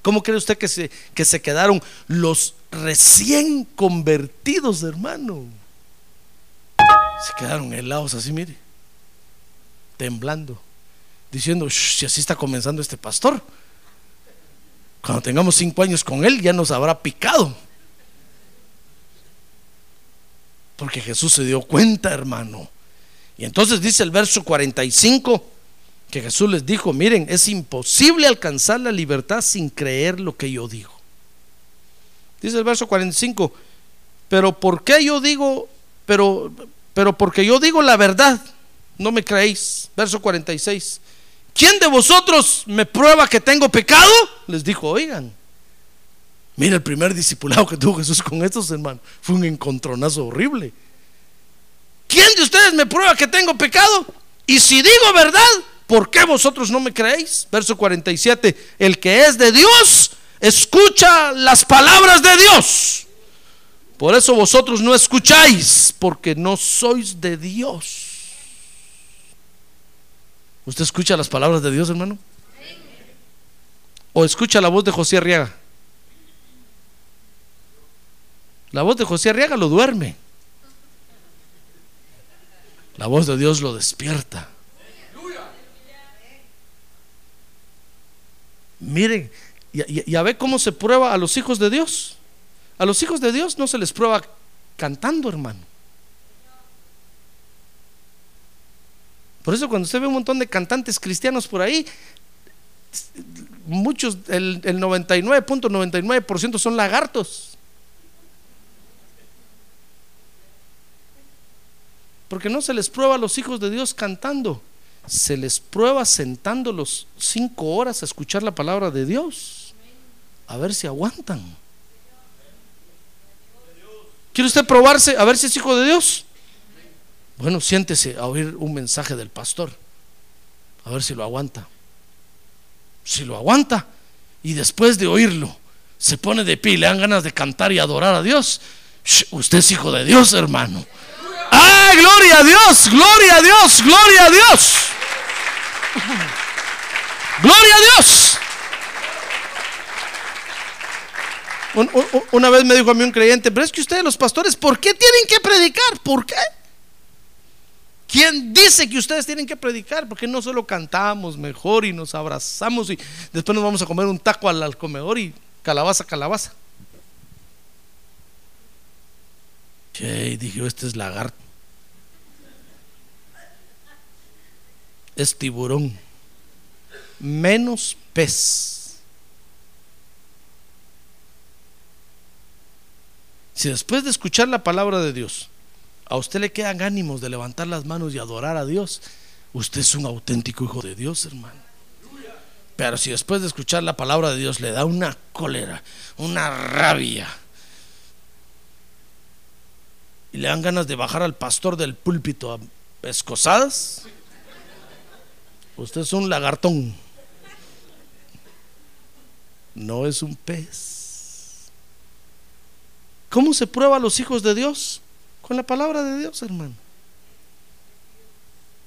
¿Cómo cree usted que se, que se quedaron los recién convertidos, hermano? Se quedaron helados así, mire, temblando, diciendo, si así está comenzando este pastor. Cuando tengamos cinco años con Él, ya nos habrá picado. Porque Jesús se dio cuenta, hermano. Y entonces dice el verso 45 que Jesús les dijo, miren, es imposible alcanzar la libertad sin creer lo que yo digo. Dice el verso 45, pero ¿por qué yo digo, pero, pero porque yo digo la verdad, no me creéis? Verso 46, ¿quién de vosotros me prueba que tengo pecado? Les dijo, oigan. Mira, el primer discipulado que tuvo Jesús con estos hermanos fue un encontronazo horrible. ¿Quién de ustedes me prueba que tengo pecado? Y si digo verdad, ¿por qué vosotros no me creéis? Verso 47, el que es de Dios, escucha las palabras de Dios. Por eso vosotros no escucháis, porque no sois de Dios. ¿Usted escucha las palabras de Dios, hermano? ¿O escucha la voz de José Arriaga? La voz de José Arriaga lo duerme. La voz de Dios lo despierta. Miren, ya, ve cómo se prueba a los hijos de Dios. A los hijos de Dios no se les prueba cantando, hermano. Por eso cuando usted ve un montón de cantantes cristianos por ahí, muchos, el, el 99.99% son lagartos. Porque no se les prueba a los hijos de Dios cantando, se les prueba sentándolos cinco horas a escuchar la palabra de Dios, a ver si aguantan. ¿Quiere usted probarse a ver si es hijo de Dios? Bueno, siéntese a oír un mensaje del pastor, a ver si lo aguanta. Si lo aguanta y después de oírlo se pone de pie y le dan ganas de cantar y adorar a Dios, usted es hijo de Dios, hermano. ¡Ah, gloria a Dios! ¡Gloria a Dios! ¡Gloria a Dios! ¡Gloria a Dios! Un- un- Una vez me dijo a mí un creyente, pero es que ustedes los pastores, ¿por qué tienen que predicar? ¿Por qué? ¿Quién dice que ustedes tienen que predicar? Porque no solo cantamos mejor y nos abrazamos y después nos vamos a comer un taco al, al comedor y calabaza, calabaza. Che, dije, este es lagarto. Es tiburón. Menos pez. Si después de escuchar la palabra de Dios, a usted le quedan ánimos de levantar las manos y adorar a Dios, usted es un auténtico hijo de Dios, hermano. Pero si después de escuchar la palabra de Dios le da una cólera, una rabia, y le dan ganas de bajar al pastor del púlpito a pescosadas, usted es un lagartón, no es un pez. ¿Cómo se prueba a los hijos de Dios? Con la palabra de Dios, hermano.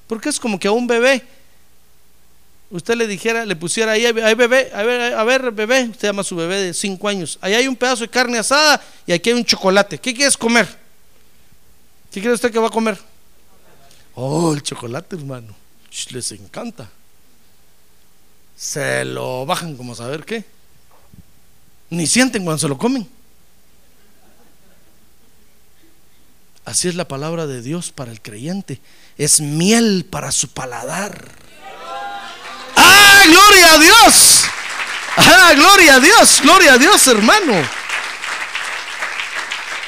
Porque es como que a un bebé, usted le dijera, le pusiera ahí, hay bebé, a ver, a ver, bebé, usted llama a su bebé de 5 años, ahí hay un pedazo de carne asada y aquí hay un chocolate. ¿Qué quieres comer? ¿Qué cree usted que va a comer? Oh, el chocolate, hermano. Les encanta. Se lo bajan como saber qué. Ni sienten cuando se lo comen. Así es la palabra de Dios para el creyente. Es miel para su paladar. ¡Ah, gloria a Dios! ¡Ah, gloria a Dios! ¡Gloria a Dios, hermano!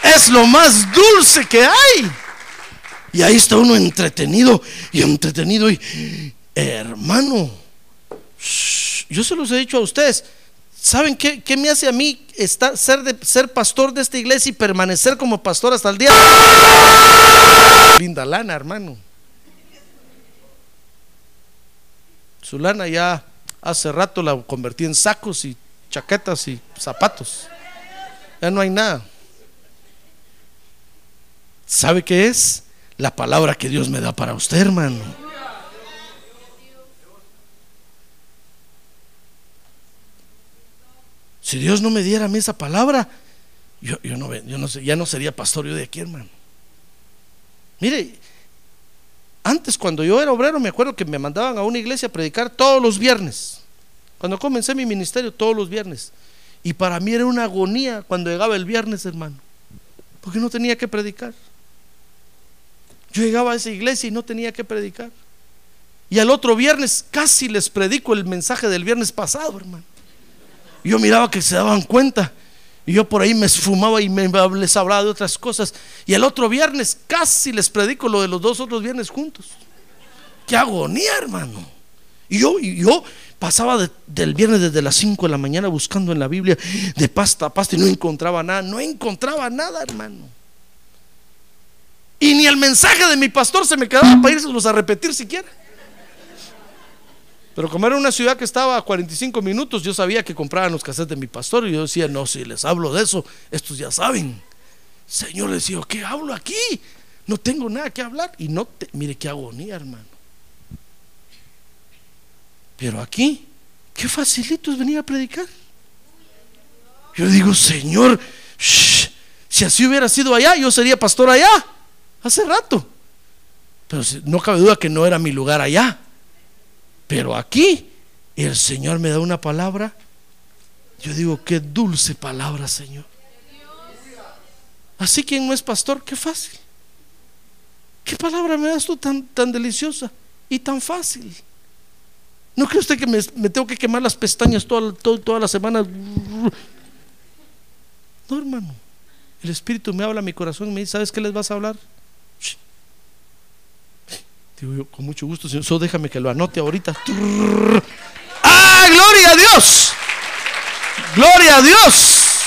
Es lo más dulce que hay. Y ahí está uno entretenido y entretenido y hermano. yo se los he dicho a ustedes. ¿Saben qué, qué me hace a mí estar, ser, de, ser pastor de esta iglesia y permanecer como pastor hasta el día? Linda lana, hermano. Su lana ya hace rato la convertí en sacos y chaquetas y zapatos. Ya no hay nada. ¿Sabe qué es? La palabra que Dios me da para usted, hermano. Si Dios no me diera a mí esa palabra, yo, no, yo ya no sería pastor yo de aquí, hermano. Mire, antes cuando yo era obrero, me acuerdo que me mandaban a una iglesia a predicar todos los viernes. Cuando comencé mi ministerio, todos los viernes. Y para mí era una agonía cuando llegaba el viernes, hermano. Porque no tenía que predicar. Yo llegaba a esa iglesia y no tenía que predicar. Y al otro viernes casi les predico el mensaje del viernes pasado, hermano. Yo miraba que se daban cuenta. Y yo por ahí me esfumaba y me, les hablaba de otras cosas. Y el otro viernes casi les predico lo de los dos otros viernes juntos. Qué agonía, hermano. Y yo, yo pasaba de- del viernes desde las 5 de la mañana buscando en la Biblia de pasta a pasta y no encontraba nada. No encontraba nada, hermano. Y ni el mensaje de mi pastor se me quedaba para irse a repetir siquiera. Pero como era una ciudad que estaba a 45 minutos, yo sabía que compraban los cassettes de mi pastor y yo decía, no, si les hablo de eso, estos ya saben. Señor, le decía, ¿qué hablo aquí? No tengo nada que hablar. Y no, te, mire qué agonía, hermano. Pero aquí, qué facilito es venir a predicar. Yo digo, Señor, si así hubiera sido allá, yo sería pastor allá, hace rato. Pero no cabe duda que no era mi lugar allá. Pero aquí el Señor me da una palabra. Yo digo, qué dulce palabra, Señor. Así quien no es pastor, qué fácil. ¿Qué palabra me das tú tan, tan deliciosa y tan fácil? ¿No cree usted que me, me tengo que quemar las pestañas toda, toda, toda la semana? No, hermano. El Espíritu me habla a mi corazón y me dice, ¿sabes qué les vas a hablar? Digo yo, con mucho gusto, Señor. Solo déjame que lo anote ahorita. ¡Ah, gloria a Dios! ¡Gloria a Dios!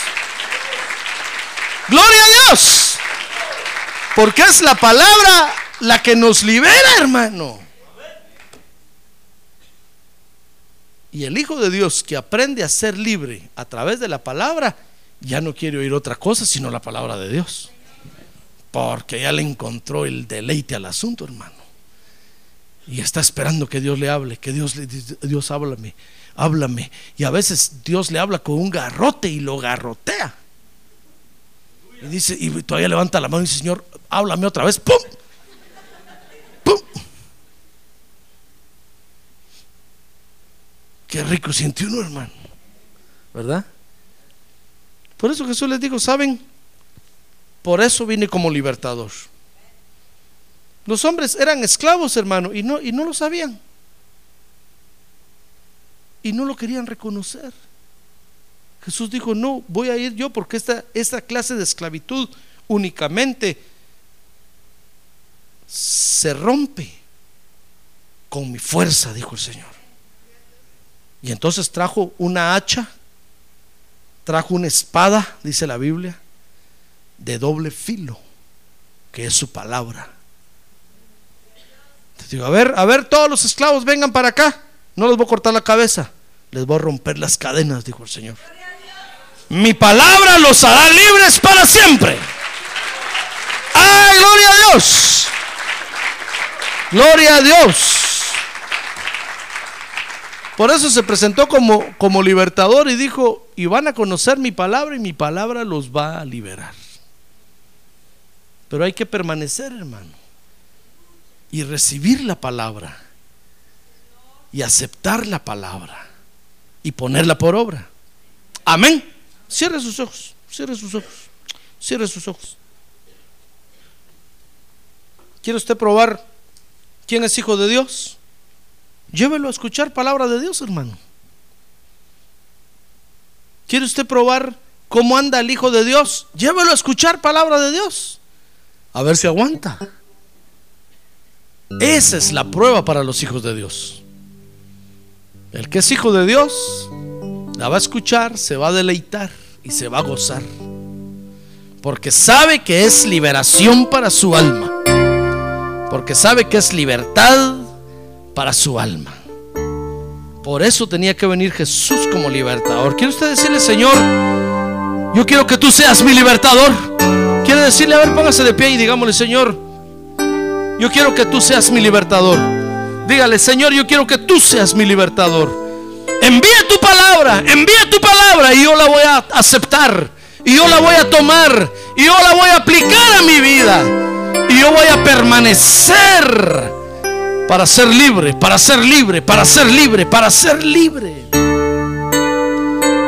¡Gloria a Dios! Porque es la palabra la que nos libera, hermano. Y el Hijo de Dios que aprende a ser libre a través de la palabra, ya no quiere oír otra cosa sino la palabra de Dios. Porque ya le encontró el deleite al asunto, hermano. Y está esperando que Dios le hable, que Dios le Dios háblame, háblame. Y a veces Dios le habla con un garrote y lo garrotea. Y dice, y todavía levanta la mano y dice, Señor, háblame otra vez. ¡Pum! ¡Pum! Qué rico siente uno, hermano. ¿Verdad? Por eso Jesús les dijo, ¿saben? Por eso vine como libertador. Los hombres eran esclavos, hermano, y no, y no lo sabían. Y no lo querían reconocer. Jesús dijo, no, voy a ir yo porque esta, esta clase de esclavitud únicamente se rompe con mi fuerza, dijo el Señor. Y entonces trajo una hacha, trajo una espada, dice la Biblia, de doble filo, que es su palabra. Digo, a ver, a ver, todos los esclavos vengan para acá. No les voy a cortar la cabeza, les voy a romper las cadenas, dijo el Señor. Mi palabra los hará libres para siempre. ¡Ay, gloria a Dios! Gloria a Dios. Por eso se presentó como, como libertador y dijo, y van a conocer mi palabra y mi palabra los va a liberar. Pero hay que permanecer, hermano, y recibir la palabra, y aceptar la palabra, y ponerla por obra. Amén. Cierre sus ojos, cierre sus ojos, cierre sus ojos. ¿Quiere usted probar quién es hijo de Dios? Llévelo a escuchar palabra de Dios, hermano. ¿Quiere usted probar cómo anda el Hijo de Dios? Llévelo a escuchar palabra de Dios. A ver si aguanta. Esa es la prueba para los hijos de Dios. El que es hijo de Dios la va a escuchar, se va a deleitar y se va a gozar. Porque sabe que es liberación para su alma. Porque sabe que es libertad para su alma. Por eso tenía que venir Jesús como libertador. ¿Quiere usted decirle, Señor, yo quiero que tú seas mi libertador? ¿Quiere decirle, a ver, póngase de pie y digámosle, Señor, yo quiero que tú seas mi libertador. Dígale, Señor, yo quiero que tú seas mi libertador. Envía tu palabra, envía tu palabra y yo la voy a aceptar. Y yo la voy a tomar. Y yo la voy a aplicar a mi vida. Y yo voy a permanecer para ser libre, para ser libre, para ser libre, para ser libre.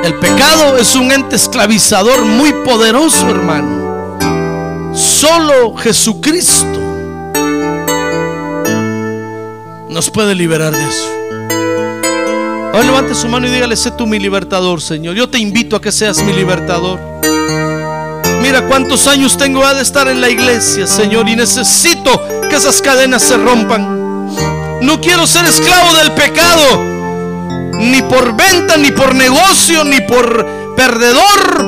El pecado es un ente esclavizador muy poderoso, hermano. Solo Jesucristo nos puede liberar de eso. Ahora levante su mano y dígale, sé tú mi libertador, Señor. Yo te invito a que seas mi libertador. Mira cuántos años tengo de estar en la iglesia, Señor, y necesito que esas cadenas se rompan. No quiero ser esclavo del pecado, ni por venta, ni por negocio, ni por perdedor,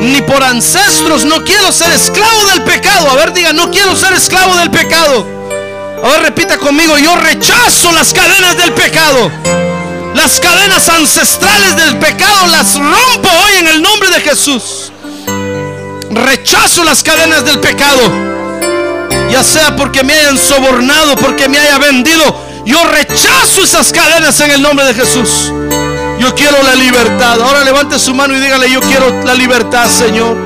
ni por ancestros. No quiero ser esclavo del pecado. A ver, diga, no quiero ser esclavo del pecado. A ver, repita conmigo, yo rechazo las cadenas del pecado. Las cadenas ancestrales del pecado las rompo hoy en el nombre de Jesús. Rechazo las cadenas del pecado ya sea porque me hayan sobornado, porque me haya vendido, yo rechazo esas cadenas en el nombre de Jesús. Yo quiero la libertad. Ahora levante su mano y dígale, yo quiero la libertad, Señor.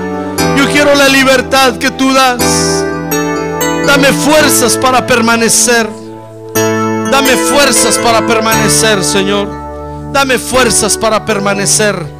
Yo quiero la libertad que tú das. Dame fuerzas para permanecer. Dame fuerzas para permanecer, Señor. Dame fuerzas para permanecer.